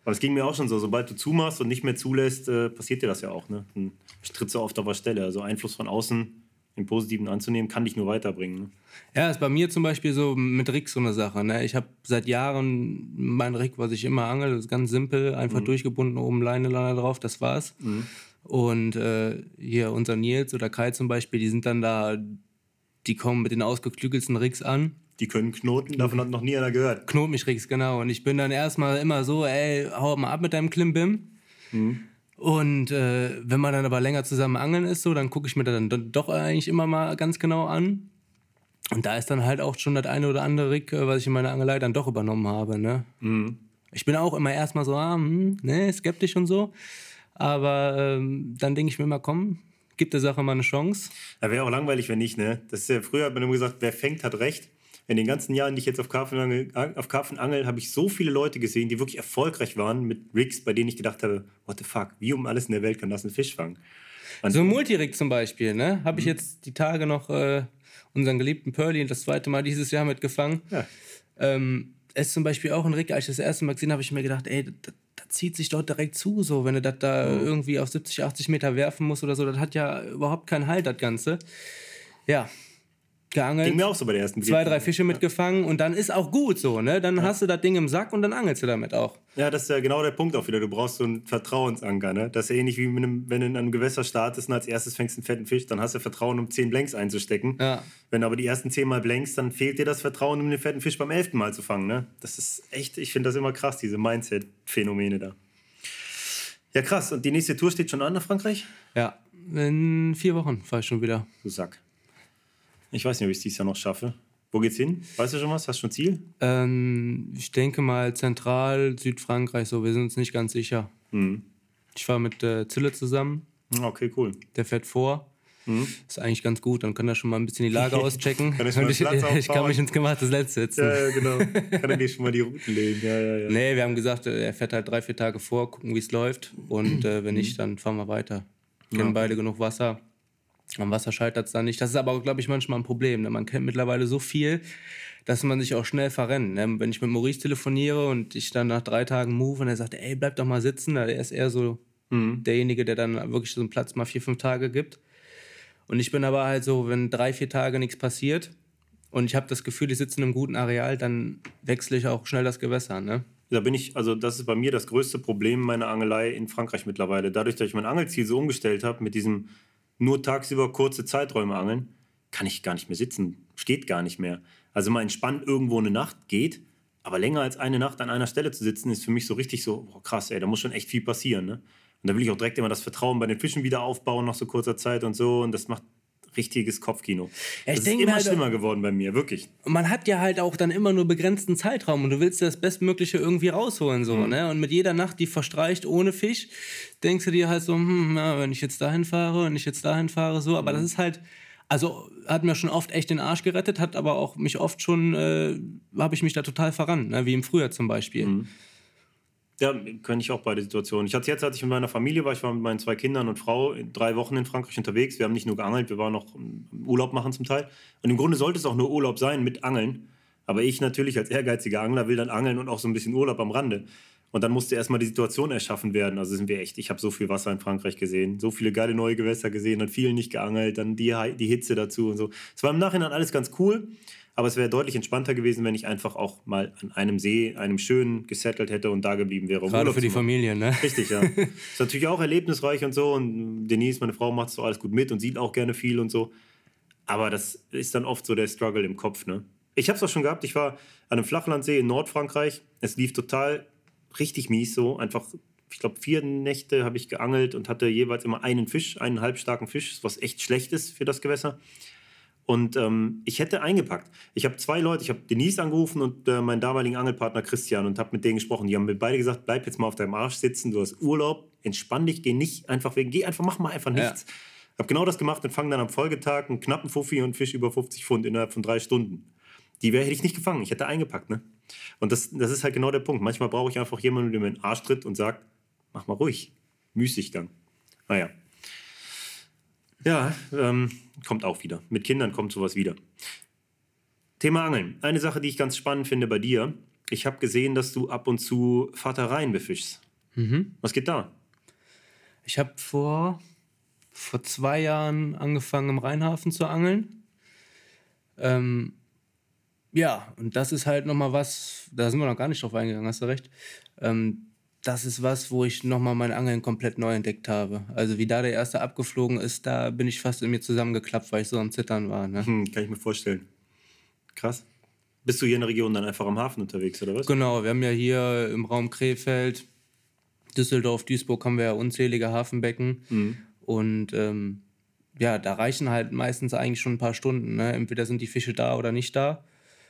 Aber es ging mir auch schon so, sobald du zumachst und nicht mehr zulässt, äh, passiert dir das ja auch. Ne? Dann trittst du oft auf der Stelle. Also Einfluss von außen im Positiven anzunehmen, kann dich nur weiterbringen. Ne? Ja, ist bei mir zum Beispiel so mit Rick so eine Sache. Ne? Ich habe seit Jahren mein Rick, was ich immer angel, das ist ganz simpel, einfach mhm. durchgebunden, oben Leine, Leine drauf, das war's. Mhm. Und äh, hier unser Nils oder Kai zum Beispiel, die sind dann da, die kommen mit den ausgeklügelsten Ricks an. Die können knoten, davon hat noch nie einer gehört. Knot mich Ricks, genau. Und ich bin dann erstmal immer so, ey, hau mal ab mit deinem Klimbim. Mhm. Und äh, wenn man dann aber länger zusammen angeln ist, so, dann gucke ich mir dann doch eigentlich immer mal ganz genau an. Und da ist dann halt auch schon das eine oder andere Rick, äh, was ich in meiner Angelei dann doch übernommen habe. Ne? Mhm. Ich bin auch immer erstmal so, ah, hm, ne, skeptisch und so. Aber ähm, dann denke ich mir immer, komm, gib der Sache mal eine Chance. Da wäre auch langweilig, wenn nicht, ne? Das ist ja, früher hat man immer gesagt, wer fängt, hat recht. In den ganzen Jahren, die ich jetzt auf Karpfenangel, auf Karpfenangel habe ich so viele Leute gesehen, die wirklich erfolgreich waren mit Rigs, bei denen ich gedacht habe, what the fuck, wie um alles in der Welt kann das ein Fisch fangen? Und so ein Multirig zum Beispiel, ne? Habe ich mhm. jetzt die Tage noch äh, unseren geliebten Pearly das zweite Mal dieses Jahr mitgefangen. Ja. Ähm, ist zum Beispiel auch ein Rig, als ich das erste Mal gesehen habe, ich mir gedacht, ey, das, das, zieht sich dort direkt zu, so, wenn du das da mhm. irgendwie auf 70, 80 Meter werfen musst oder so, das hat ja überhaupt keinen Halt, das Ganze. Ja, geangelt. Ging mir auch so bei der ersten Zwei, drei Fische mitgefangen und dann ist auch gut so, ne? Dann ja. hast du das Ding im Sack und dann angelst du damit auch. Ja, das ist ja genau der Punkt auch wieder. Du brauchst so einen Vertrauensanker, ne? Das ist ähnlich wie einem, wenn du in einem Gewässer startest und als erstes fängst einen fetten Fisch, dann hast du Vertrauen, um zehn Blanks einzustecken. Ja. Wenn du aber die ersten zehn Mal blankst, dann fehlt dir das Vertrauen, um den fetten Fisch beim elften Mal zu fangen, ne? Das ist echt, ich finde das immer krass, diese Mindset-Phänomene da. Ja, krass. Und die nächste Tour steht schon an nach Frankreich? Ja, in vier Wochen fahre ich schon wieder. Du Sack. Ich weiß nicht, ob ich es dieses Jahr noch schaffe. Wo geht's hin? Weißt du schon was? Hast du schon ein Ziel? Ähm, ich denke mal zentral Südfrankreich, so. Wir sind uns nicht ganz sicher. Mhm. Ich fahre mit äh, Zille zusammen. Okay, cool. Der fährt vor. Mhm. Ist eigentlich ganz gut, dann kann er schon mal ein bisschen die Lage auschecken. kann ich, ich, ich, kann mich ins gemachte Netz setzen. Ja, ja, genau. kann er dir schon mal die Routen legen. Ja, ja, ja. Nee, wir haben gesagt, äh, er fährt halt drei, vier Tage vor, gucken, wie es läuft. Und äh, wenn nicht, dann fahren wir weiter. Kennen ja. beide genug Wasser. Am Wasser scheitert es dann nicht. Das ist aber, glaube ich, manchmal ein Problem. Ne? Man kennt mittlerweile so viel, dass man sich auch schnell verrennt. Ne? Wenn ich mit Maurice telefoniere und ich dann nach drei Tagen move und er sagt, ey, bleib doch mal sitzen, er ist eher so mhm. derjenige, der dann wirklich so einen Platz mal vier, fünf Tage gibt. Und ich bin aber halt so, wenn drei, vier Tage nichts passiert und ich habe das Gefühl, ich sitze in einem guten Areal, dann wechsle ich auch schnell das Gewässer. Ne? Da bin ich, also das ist bei mir das größte Problem meiner Angelei in Frankreich mittlerweile. Dadurch, dass ich mein Angelziel so umgestellt habe mit diesem nur tagsüber kurze Zeiträume angeln, kann ich gar nicht mehr sitzen. Steht gar nicht mehr. Also mal entspannt irgendwo eine Nacht geht, aber länger als eine Nacht an einer Stelle zu sitzen, ist für mich so richtig so, boah, krass, ey, da muss schon echt viel passieren. Ne? Und da will ich auch direkt immer das Vertrauen bei den Fischen wieder aufbauen nach so kurzer Zeit und so. Und das macht richtiges Kopfkino. Ja, das ist immer halt, schlimmer geworden bei mir, wirklich. Man hat ja halt auch dann immer nur begrenzten Zeitraum und du willst das Bestmögliche irgendwie rausholen. So, mhm. ne? Und mit jeder Nacht, die verstreicht ohne Fisch, denkst du dir halt so, hm, ja, wenn ich jetzt dahin fahre, wenn ich jetzt dahin fahre, so. Aber mhm. das ist halt, also hat mir schon oft echt den Arsch gerettet, hat aber auch mich oft schon, äh, habe ich mich da total verrannt, ne? wie im Frühjahr zum Beispiel. Mhm. Ja, kenne ich auch beide Situationen. Ich hatte jetzt, als ich mit meiner Familie war, ich war mit meinen zwei Kindern und Frau drei Wochen in Frankreich unterwegs. Wir haben nicht nur geangelt, wir waren noch Urlaub machen zum Teil. Und im Grunde sollte es auch nur Urlaub sein mit Angeln. Aber ich natürlich als ehrgeiziger Angler will dann angeln und auch so ein bisschen Urlaub am Rande. Und dann musste erstmal die Situation erschaffen werden. Also sind wir echt, ich habe so viel Wasser in Frankreich gesehen, so viele geile neue Gewässer gesehen, hat viel nicht geangelt, dann die, die Hitze dazu und so. Es war im Nachhinein alles ganz cool. Aber es wäre deutlich entspannter gewesen, wenn ich einfach auch mal an einem See, einem schönen, gesettelt hätte und da geblieben wäre. Um Gerade für die Familie, ne? Richtig, ja. ist natürlich auch erlebnisreich und so. Und Denise, meine Frau, macht so alles gut mit und sieht auch gerne viel und so. Aber das ist dann oft so der Struggle im Kopf, ne? Ich habe es auch schon gehabt. Ich war an einem Flachlandsee in Nordfrankreich. Es lief total richtig mies so. Einfach, ich glaube, vier Nächte habe ich geangelt und hatte jeweils immer einen Fisch, einen halbstarken Fisch, was echt schlecht ist für das Gewässer. Und ähm, ich hätte eingepackt. Ich habe zwei Leute, ich habe Denise angerufen und äh, meinen damaligen Angelpartner Christian und habe mit denen gesprochen. Die haben mir beide gesagt, bleib jetzt mal auf deinem Arsch sitzen, du hast Urlaub, entspann dich, geh nicht einfach weg, geh einfach, mach mal einfach nichts. Ja. Habe genau das gemacht und fange dann am Folgetag einen knappen Fuffi und Fisch über 50 Pfund innerhalb von drei Stunden. Die wäre hätte ich nicht gefangen, ich hätte eingepackt. Ne? Und das, das ist halt genau der Punkt. Manchmal brauche ich einfach jemanden, der mir in den Arsch tritt und sagt, mach mal ruhig, Müßiggang. Naja. Ja, ähm, kommt auch wieder. Mit Kindern kommt sowas wieder. Thema Angeln. Eine Sache, die ich ganz spannend finde bei dir. Ich habe gesehen, dass du ab und zu Vatereien befischst. Mhm. Was geht da? Ich habe vor vor zwei Jahren angefangen im Rheinhafen zu angeln. Ähm, ja, und das ist halt nochmal was, da sind wir noch gar nicht drauf eingegangen, hast du recht. Ähm, das ist was, wo ich nochmal mein Angeln komplett neu entdeckt habe. Also wie da der erste abgeflogen ist, da bin ich fast in mir zusammengeklappt, weil ich so am Zittern war. Ne? Hm, kann ich mir vorstellen. Krass. Bist du hier in der Region dann einfach am Hafen unterwegs, oder was? Genau, wir haben ja hier im Raum Krefeld, Düsseldorf, Duisburg haben wir ja unzählige Hafenbecken. Mhm. Und ähm, ja, da reichen halt meistens eigentlich schon ein paar Stunden. Ne? Entweder sind die Fische da oder nicht da.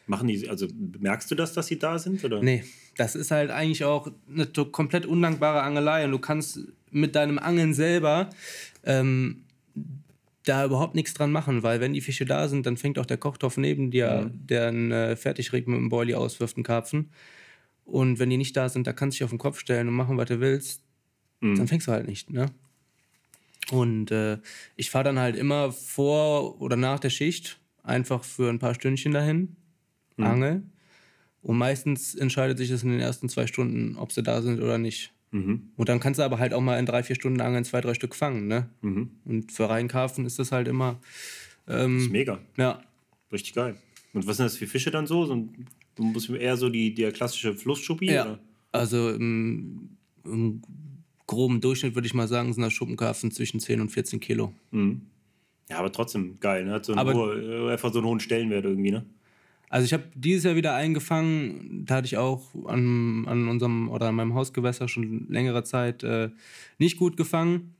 Machen die, also merkst du das, dass sie da sind? Oder? Nee, das ist halt eigentlich auch eine komplett undankbare Angelei und du kannst mit deinem Angeln selber ähm, da überhaupt nichts dran machen, weil wenn die Fische da sind, dann fängt auch der Kochtopf neben dir, mhm. der einen äh, Fertigrig mit dem Boilie auswirft, einen Karpfen. Und wenn die nicht da sind, da kannst du dich auf den Kopf stellen und machen, was du willst. Mhm. Dann fängst du halt nicht, ne? Und äh, ich fahre dann halt immer vor oder nach der Schicht einfach für ein paar Stündchen dahin, mhm. angel. Und meistens entscheidet sich das in den ersten zwei Stunden, ob sie da sind oder nicht. Mhm. Und dann kannst du aber halt auch mal in drei, vier Stunden Angeln zwei, drei Stück fangen. Ne? Mhm. Und für Rheinkarpfen ist das halt immer. Ähm, das ist mega. Ja. Richtig geil. Und was sind das für Fische dann so? so du musst eher so die, der klassische Flussschuppi? Ja. Oder? Also im, im, groben Durchschnitt würde ich mal sagen, sind das Schuppenkarpfen zwischen 10 und 14 Kilo. Mhm. Ja, aber trotzdem geil. Ne? Hat so einen hohe, einfach so einen hohen Stellenwert irgendwie, ne? Also ich habe dieses Jahr wieder eingefangen, da hatte ich auch an, an unserem oder an meinem Hausgewässer schon längere Zeit äh, nicht gut gefangen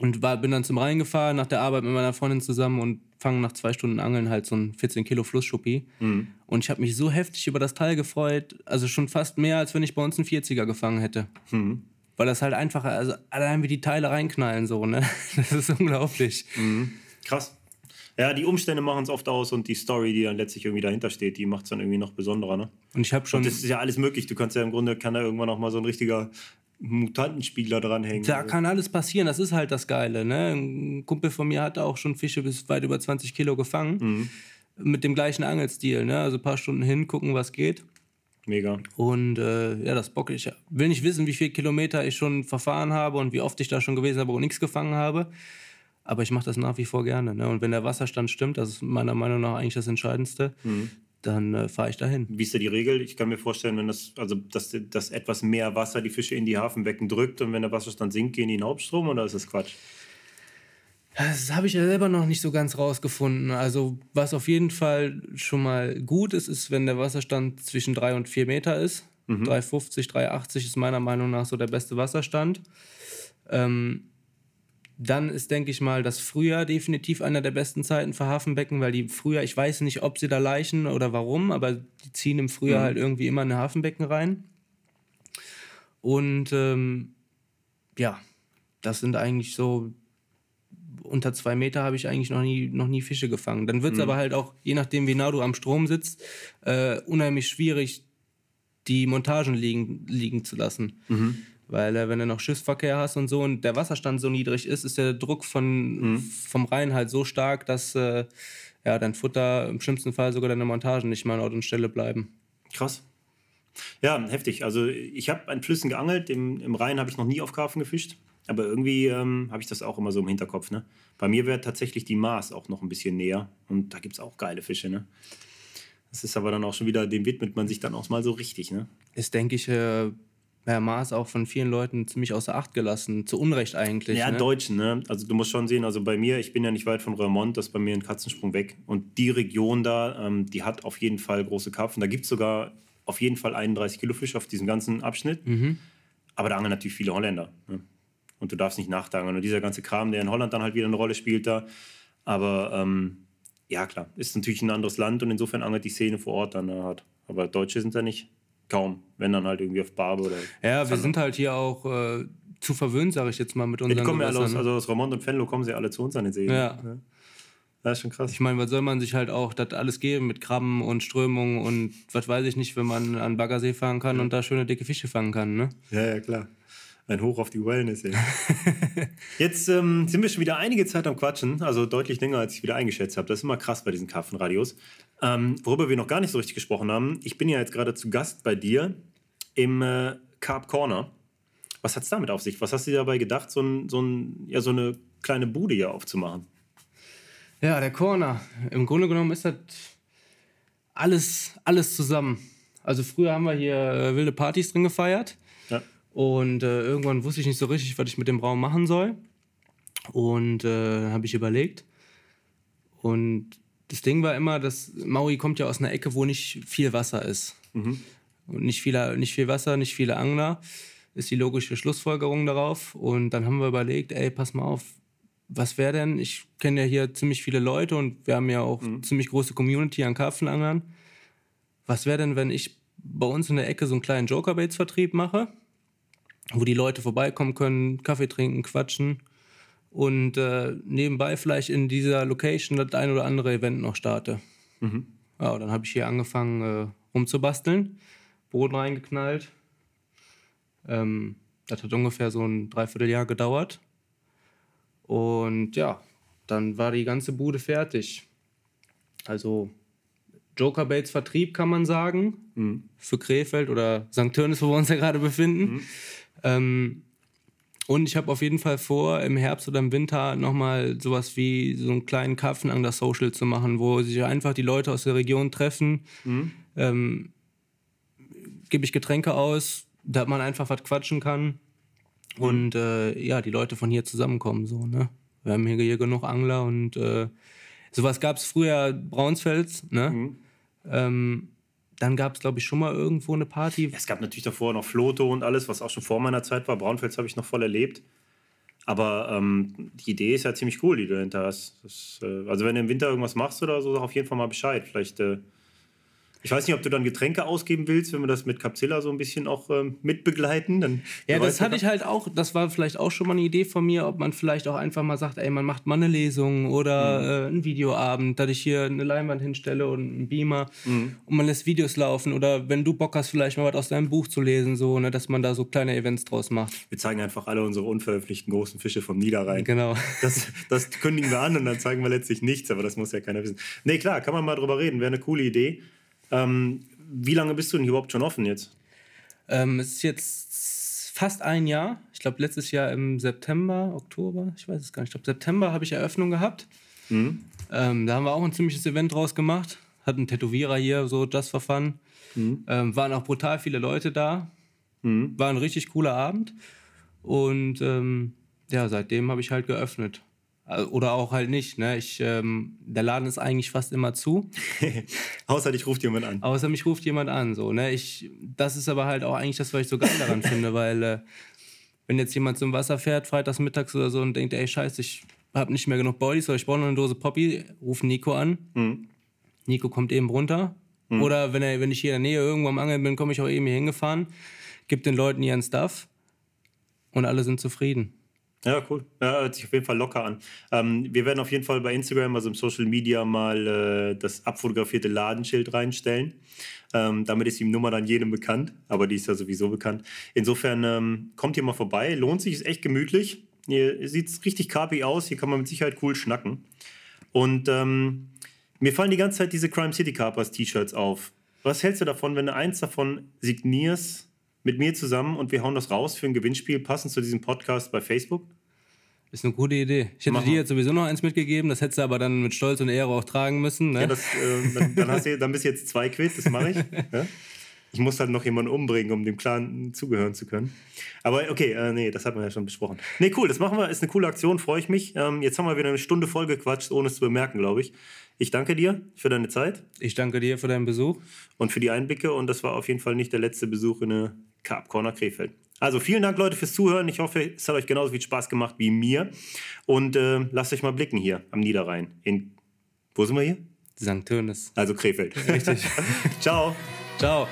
und war, bin dann zum Rhein gefahren nach der Arbeit mit meiner Freundin zusammen und fange nach zwei Stunden Angeln halt so ein 14 Kilo Flussschuppi. Mhm. Und ich habe mich so heftig über das Teil gefreut, also schon fast mehr, als wenn ich bei uns einen 40er gefangen hätte. Mhm. Weil das halt einfach, also allein wie die Teile reinknallen so, ne? Das ist unglaublich. Mhm. Krass. Ja, die Umstände machen es oft aus und die Story, die dann letztlich irgendwie dahinter steht, die macht es dann irgendwie noch besonderer. Ne? Und ich habe schon. Und das ist ja alles möglich. Du kannst ja im Grunde, kann da irgendwann noch mal so ein richtiger Mutantenspiegler dranhängen. Da kann alles passieren, das ist halt das Geile. Ne? Ein Kumpel von mir hat auch schon Fische bis weit über 20 Kilo gefangen. Mhm. Mit dem gleichen Angelstil. Ne? Also ein paar Stunden hin, gucken, was geht. Mega. Und äh, ja, das Bock. Ich will nicht wissen, wie viele Kilometer ich schon verfahren habe und wie oft ich da schon gewesen habe und nichts gefangen habe. Aber ich mache das nach wie vor gerne. Ne? Und wenn der Wasserstand stimmt, das ist meiner Meinung nach eigentlich das Entscheidendste, mhm. dann äh, fahre ich dahin. Wie ist da die Regel? Ich kann mir vorstellen, wenn das, also dass, dass etwas mehr Wasser die Fische in die Hafenbecken drückt und wenn der Wasserstand sinkt, gehen die in den Hauptstrom oder ist das Quatsch? Das habe ich ja selber noch nicht so ganz rausgefunden. Also, was auf jeden Fall schon mal gut ist, ist, wenn der Wasserstand zwischen 3 und 4 Meter ist. Mhm. 3,50, 3,80 ist meiner Meinung nach so der beste Wasserstand. Ähm, dann ist, denke ich mal, das Frühjahr definitiv einer der besten Zeiten für Hafenbecken, weil die Frühjahr, ich weiß nicht, ob sie da leichen oder warum, aber die ziehen im Frühjahr mhm. halt irgendwie immer in eine Hafenbecken rein. Und ähm, ja, das sind eigentlich so unter zwei Meter habe ich eigentlich noch nie, noch nie Fische gefangen. Dann wird es mhm. aber halt auch, je nachdem, wie nah du am Strom sitzt, äh, unheimlich schwierig, die Montagen liegen, liegen zu lassen. Mhm. Weil äh, wenn du noch Schiffsverkehr hast und so und der Wasserstand so niedrig ist, ist der Druck von, mhm. vom Rhein halt so stark, dass äh, ja, dein Futter im schlimmsten Fall sogar deine Montagen nicht mal an Ort und Stelle bleiben. Krass. Ja, heftig. Also ich habe an Flüssen geangelt, im, im Rhein habe ich noch nie auf Karpfen gefischt. Aber irgendwie ähm, habe ich das auch immer so im Hinterkopf. Ne? Bei mir wäre tatsächlich die Maas auch noch ein bisschen näher. Und da gibt es auch geile Fische. Ne? Das ist aber dann auch schon wieder, dem widmet man sich dann auch mal so richtig. Ne? Ist, denke ich, äh, Herr Maas auch von vielen Leuten ziemlich außer Acht gelassen. Zu Unrecht eigentlich. Ja, ne? Deutschen, ne? Also du musst schon sehen, also bei mir, ich bin ja nicht weit von Remont, das ist bei mir ein Katzensprung weg. Und die Region da, ähm, die hat auf jeden Fall große Karpfen. Da gibt es sogar auf jeden Fall 31 Kilo Fisch auf diesem ganzen Abschnitt. Mhm. Aber da angeln natürlich viele Holländer. Ne? Und du darfst nicht nachdangeln. Und dieser ganze Kram, der in Holland dann halt wieder eine Rolle spielt da. Aber ähm, ja, klar, ist natürlich ein anderes Land und insofern angelt die Szene vor Ort dann hart. Aber Deutsche sind da nicht. Kaum, wenn dann halt irgendwie auf Barbe oder. Ja, wir sind halt hier auch äh, zu verwöhnt, sage ich jetzt mal, mit unseren. Ja, die kommen ja alle aus, also aus Ramont und Fenlo kommen sie alle zu uns an den See. Ja. ja. Das ist schon krass. Ich meine, was soll man sich halt auch das alles geben mit Krabben und Strömungen und was weiß ich nicht, wenn man an Baggersee fahren kann ja. und da schöne dicke Fische fangen kann, ne? Ja, ja, klar. Ein Hoch auf die Wellness. Ey. Jetzt ähm, sind wir schon wieder einige Zeit am Quatschen, also deutlich länger, als ich wieder eingeschätzt habe. Das ist immer krass bei diesen Karpfenradios. Ähm, worüber wir noch gar nicht so richtig gesprochen haben, ich bin ja jetzt gerade zu Gast bei dir im äh, Carp Corner. Was hat es damit auf sich? Was hast du dir dabei gedacht, so, ein, so, ein, ja, so eine kleine Bude hier aufzumachen? Ja, der Corner. Im Grunde genommen ist das alles, alles zusammen. Also früher haben wir hier äh, wilde Partys drin gefeiert. Ja. Und äh, irgendwann wusste ich nicht so richtig, was ich mit dem Raum machen soll. Und äh, habe ich überlegt. Und das Ding war immer, dass Maui kommt ja aus einer Ecke, wo nicht viel Wasser ist. Und nicht, viele, nicht viel Wasser, nicht viele Angler. Ist die logische Schlussfolgerung darauf. Und dann haben wir überlegt, ey, pass mal auf, was wäre denn? Ich kenne ja hier ziemlich viele Leute und wir haben ja auch ziemlich große Community an Karpfenanglern. Was wäre denn, wenn ich bei uns in der Ecke so einen kleinen Joker-Baits-Vertrieb mache, wo die Leute vorbeikommen können, Kaffee trinken, quatschen und äh, nebenbei vielleicht in dieser Location das ein oder andere Event noch starte. Ja, und dann habe ich hier angefangen äh, rumzubasteln, Boden reingeknallt. Ähm, das hat ungefähr so ein Dreivierteljahr gedauert. Und ja, dann war die ganze Bude fertig. Also Joker Baits Vertrieb kann man sagen, für Krefeld oder St. Tönnis, wo wir uns ja gerade befinden. Ähm, und ich habe auf jeden Fall vor, im Herbst oder im Winter nochmal sowas wie so einen kleinen Karpfenangler Social zu machen, wo sich einfach die Leute aus der Region treffen. Ähm, Gebe ich Getränke aus, da man einfach was quatschen kann. Und äh, ja, die Leute von hier zusammenkommen. So, ne? Wir haben hier, hier genug Angler und äh, sowas gab es früher Braunsfels. Ne? Ähm, dann gab es, glaube ich, schon mal irgendwo eine Party. Es gab natürlich davor noch Floto und alles, was auch schon vor meiner Zeit war. Braunfels habe ich noch voll erlebt. Aber ähm, die Idee ist ja ziemlich cool, die du dahinter hast. Das, äh, also wenn du im Winter irgendwas machst oder so, sag auf jeden Fall mal Bescheid. Vielleicht, äh, ich weiß nicht, ob du dann Getränke ausgeben willst, wenn wir das mit Capzilla so ein bisschen auch ähm, mitbegleiten. Dann, Ja, das hatte ich halt auch, das war vielleicht auch schon mal eine Idee von mir, ob man vielleicht auch einfach mal sagt, ey, man macht mal eine Lesung oder äh, einen Videoabend, dass ich hier eine Leinwand hinstelle und einen Beamer und man lässt Videos laufen oder wenn du Bock hast, vielleicht mal was aus deinem Buch zu lesen, so, ne, dass man da so kleine Events draus macht. Wir zeigen einfach alle unsere unveröffentlichten großen Fische vom Niederrhein. Genau. Das, das kündigen wir an und dann zeigen wir letztlich nichts, aber das muss ja keiner wissen. Nee, klar, kann man mal drüber reden, wäre eine coole Idee. Ähm, wie lange bist du denn überhaupt schon offen jetzt? Ähm, es ist jetzt fast ein Jahr. Ich glaube, letztes Jahr im September, Oktober, ich weiß es gar nicht. Ich glaube, September habe ich Eröffnung gehabt. Ähm, da haben wir auch ein ziemliches Event draus gemacht. Hatten einen Tätowierer hier, so das for fun. Ähm, waren auch brutal viele Leute da. War ein richtig cooler Abend. Und ähm, ja, seitdem habe ich halt geöffnet. Also- Oder auch halt nicht. Ne? Ich, ähm, der Laden ist eigentlich fast immer zu. Außer dich ruft jemand an. Außer mich ruft jemand an. So, ne? ich, das ist aber halt auch eigentlich das, was ich so geil daran finde, weil äh, wenn jetzt jemand zum Wasser fährt, freitags mittags oder so und denkt, ey, scheiße, ich habe nicht mehr genug Bodies oder ich brauche noch eine Dose Poppy, ruf Nico an. Nico kommt eben runter. Oder wenn, er, wenn ich hier in der Nähe irgendwo am Angeln bin, komme ich auch eben hier hingefahren, gib den Leuten ihren Stuff und alle sind zufrieden. Ja, cool. Ja, hört sich auf jeden Fall locker an. Ähm, wir werden auf jeden Fall bei Instagram, also im Social Media, mal äh, das abfotografierte Ladenschild reinstellen. Ähm, damit ist die Nummer dann jedem bekannt, aber die ist ja sowieso bekannt. Insofern ähm, kommt hier mal vorbei. Lohnt sich, ist echt gemütlich. Hier sieht richtig carpy aus. Hier kann man mit Sicherheit cool schnacken. Und ähm, mir fallen die ganze Zeit diese Crime City Carpers T-Shirts auf. Was hältst du davon, wenn du eins davon signierst mit mir zusammen und wir hauen das raus für ein Gewinnspiel passend zu diesem Podcast bei Facebook? Ist eine gute Idee. Ich hätte Machen dir jetzt sowieso noch eins mitgegeben, das hättest du aber dann mit Stolz und Ehre auch tragen müssen. Ne? Ja, das, äh, dann, dann, hast du, dann bist du jetzt zwei quitt, das mache ich. Ja? Ich muss halt noch jemanden umbringen, um dem Clan zugehören zu können. Aber okay, äh, nee, das hatten wir ja schon besprochen. Nee, cool, das machen wir, ist eine coole Aktion, freue ich mich. Ähm, jetzt haben wir wieder eine Stunde voll gequatscht, ohne es zu bemerken, glaube ich. Ich danke dir für deine Zeit Ich danke dir für deinen Besuch. und für die Einblicke und das war auf jeden Fall nicht der letzte Besuch in eine Carp Corner Krefeld. Also vielen Dank, Leute, fürs Zuhören. Ich hoffe, es hat euch genauso viel Spaß gemacht wie mir. Und äh, lasst euch mal blicken hier am Niederrhein. In, wo sind wir hier? St. Tönis. Also Krefeld. Richtig. Ciao. Ciao.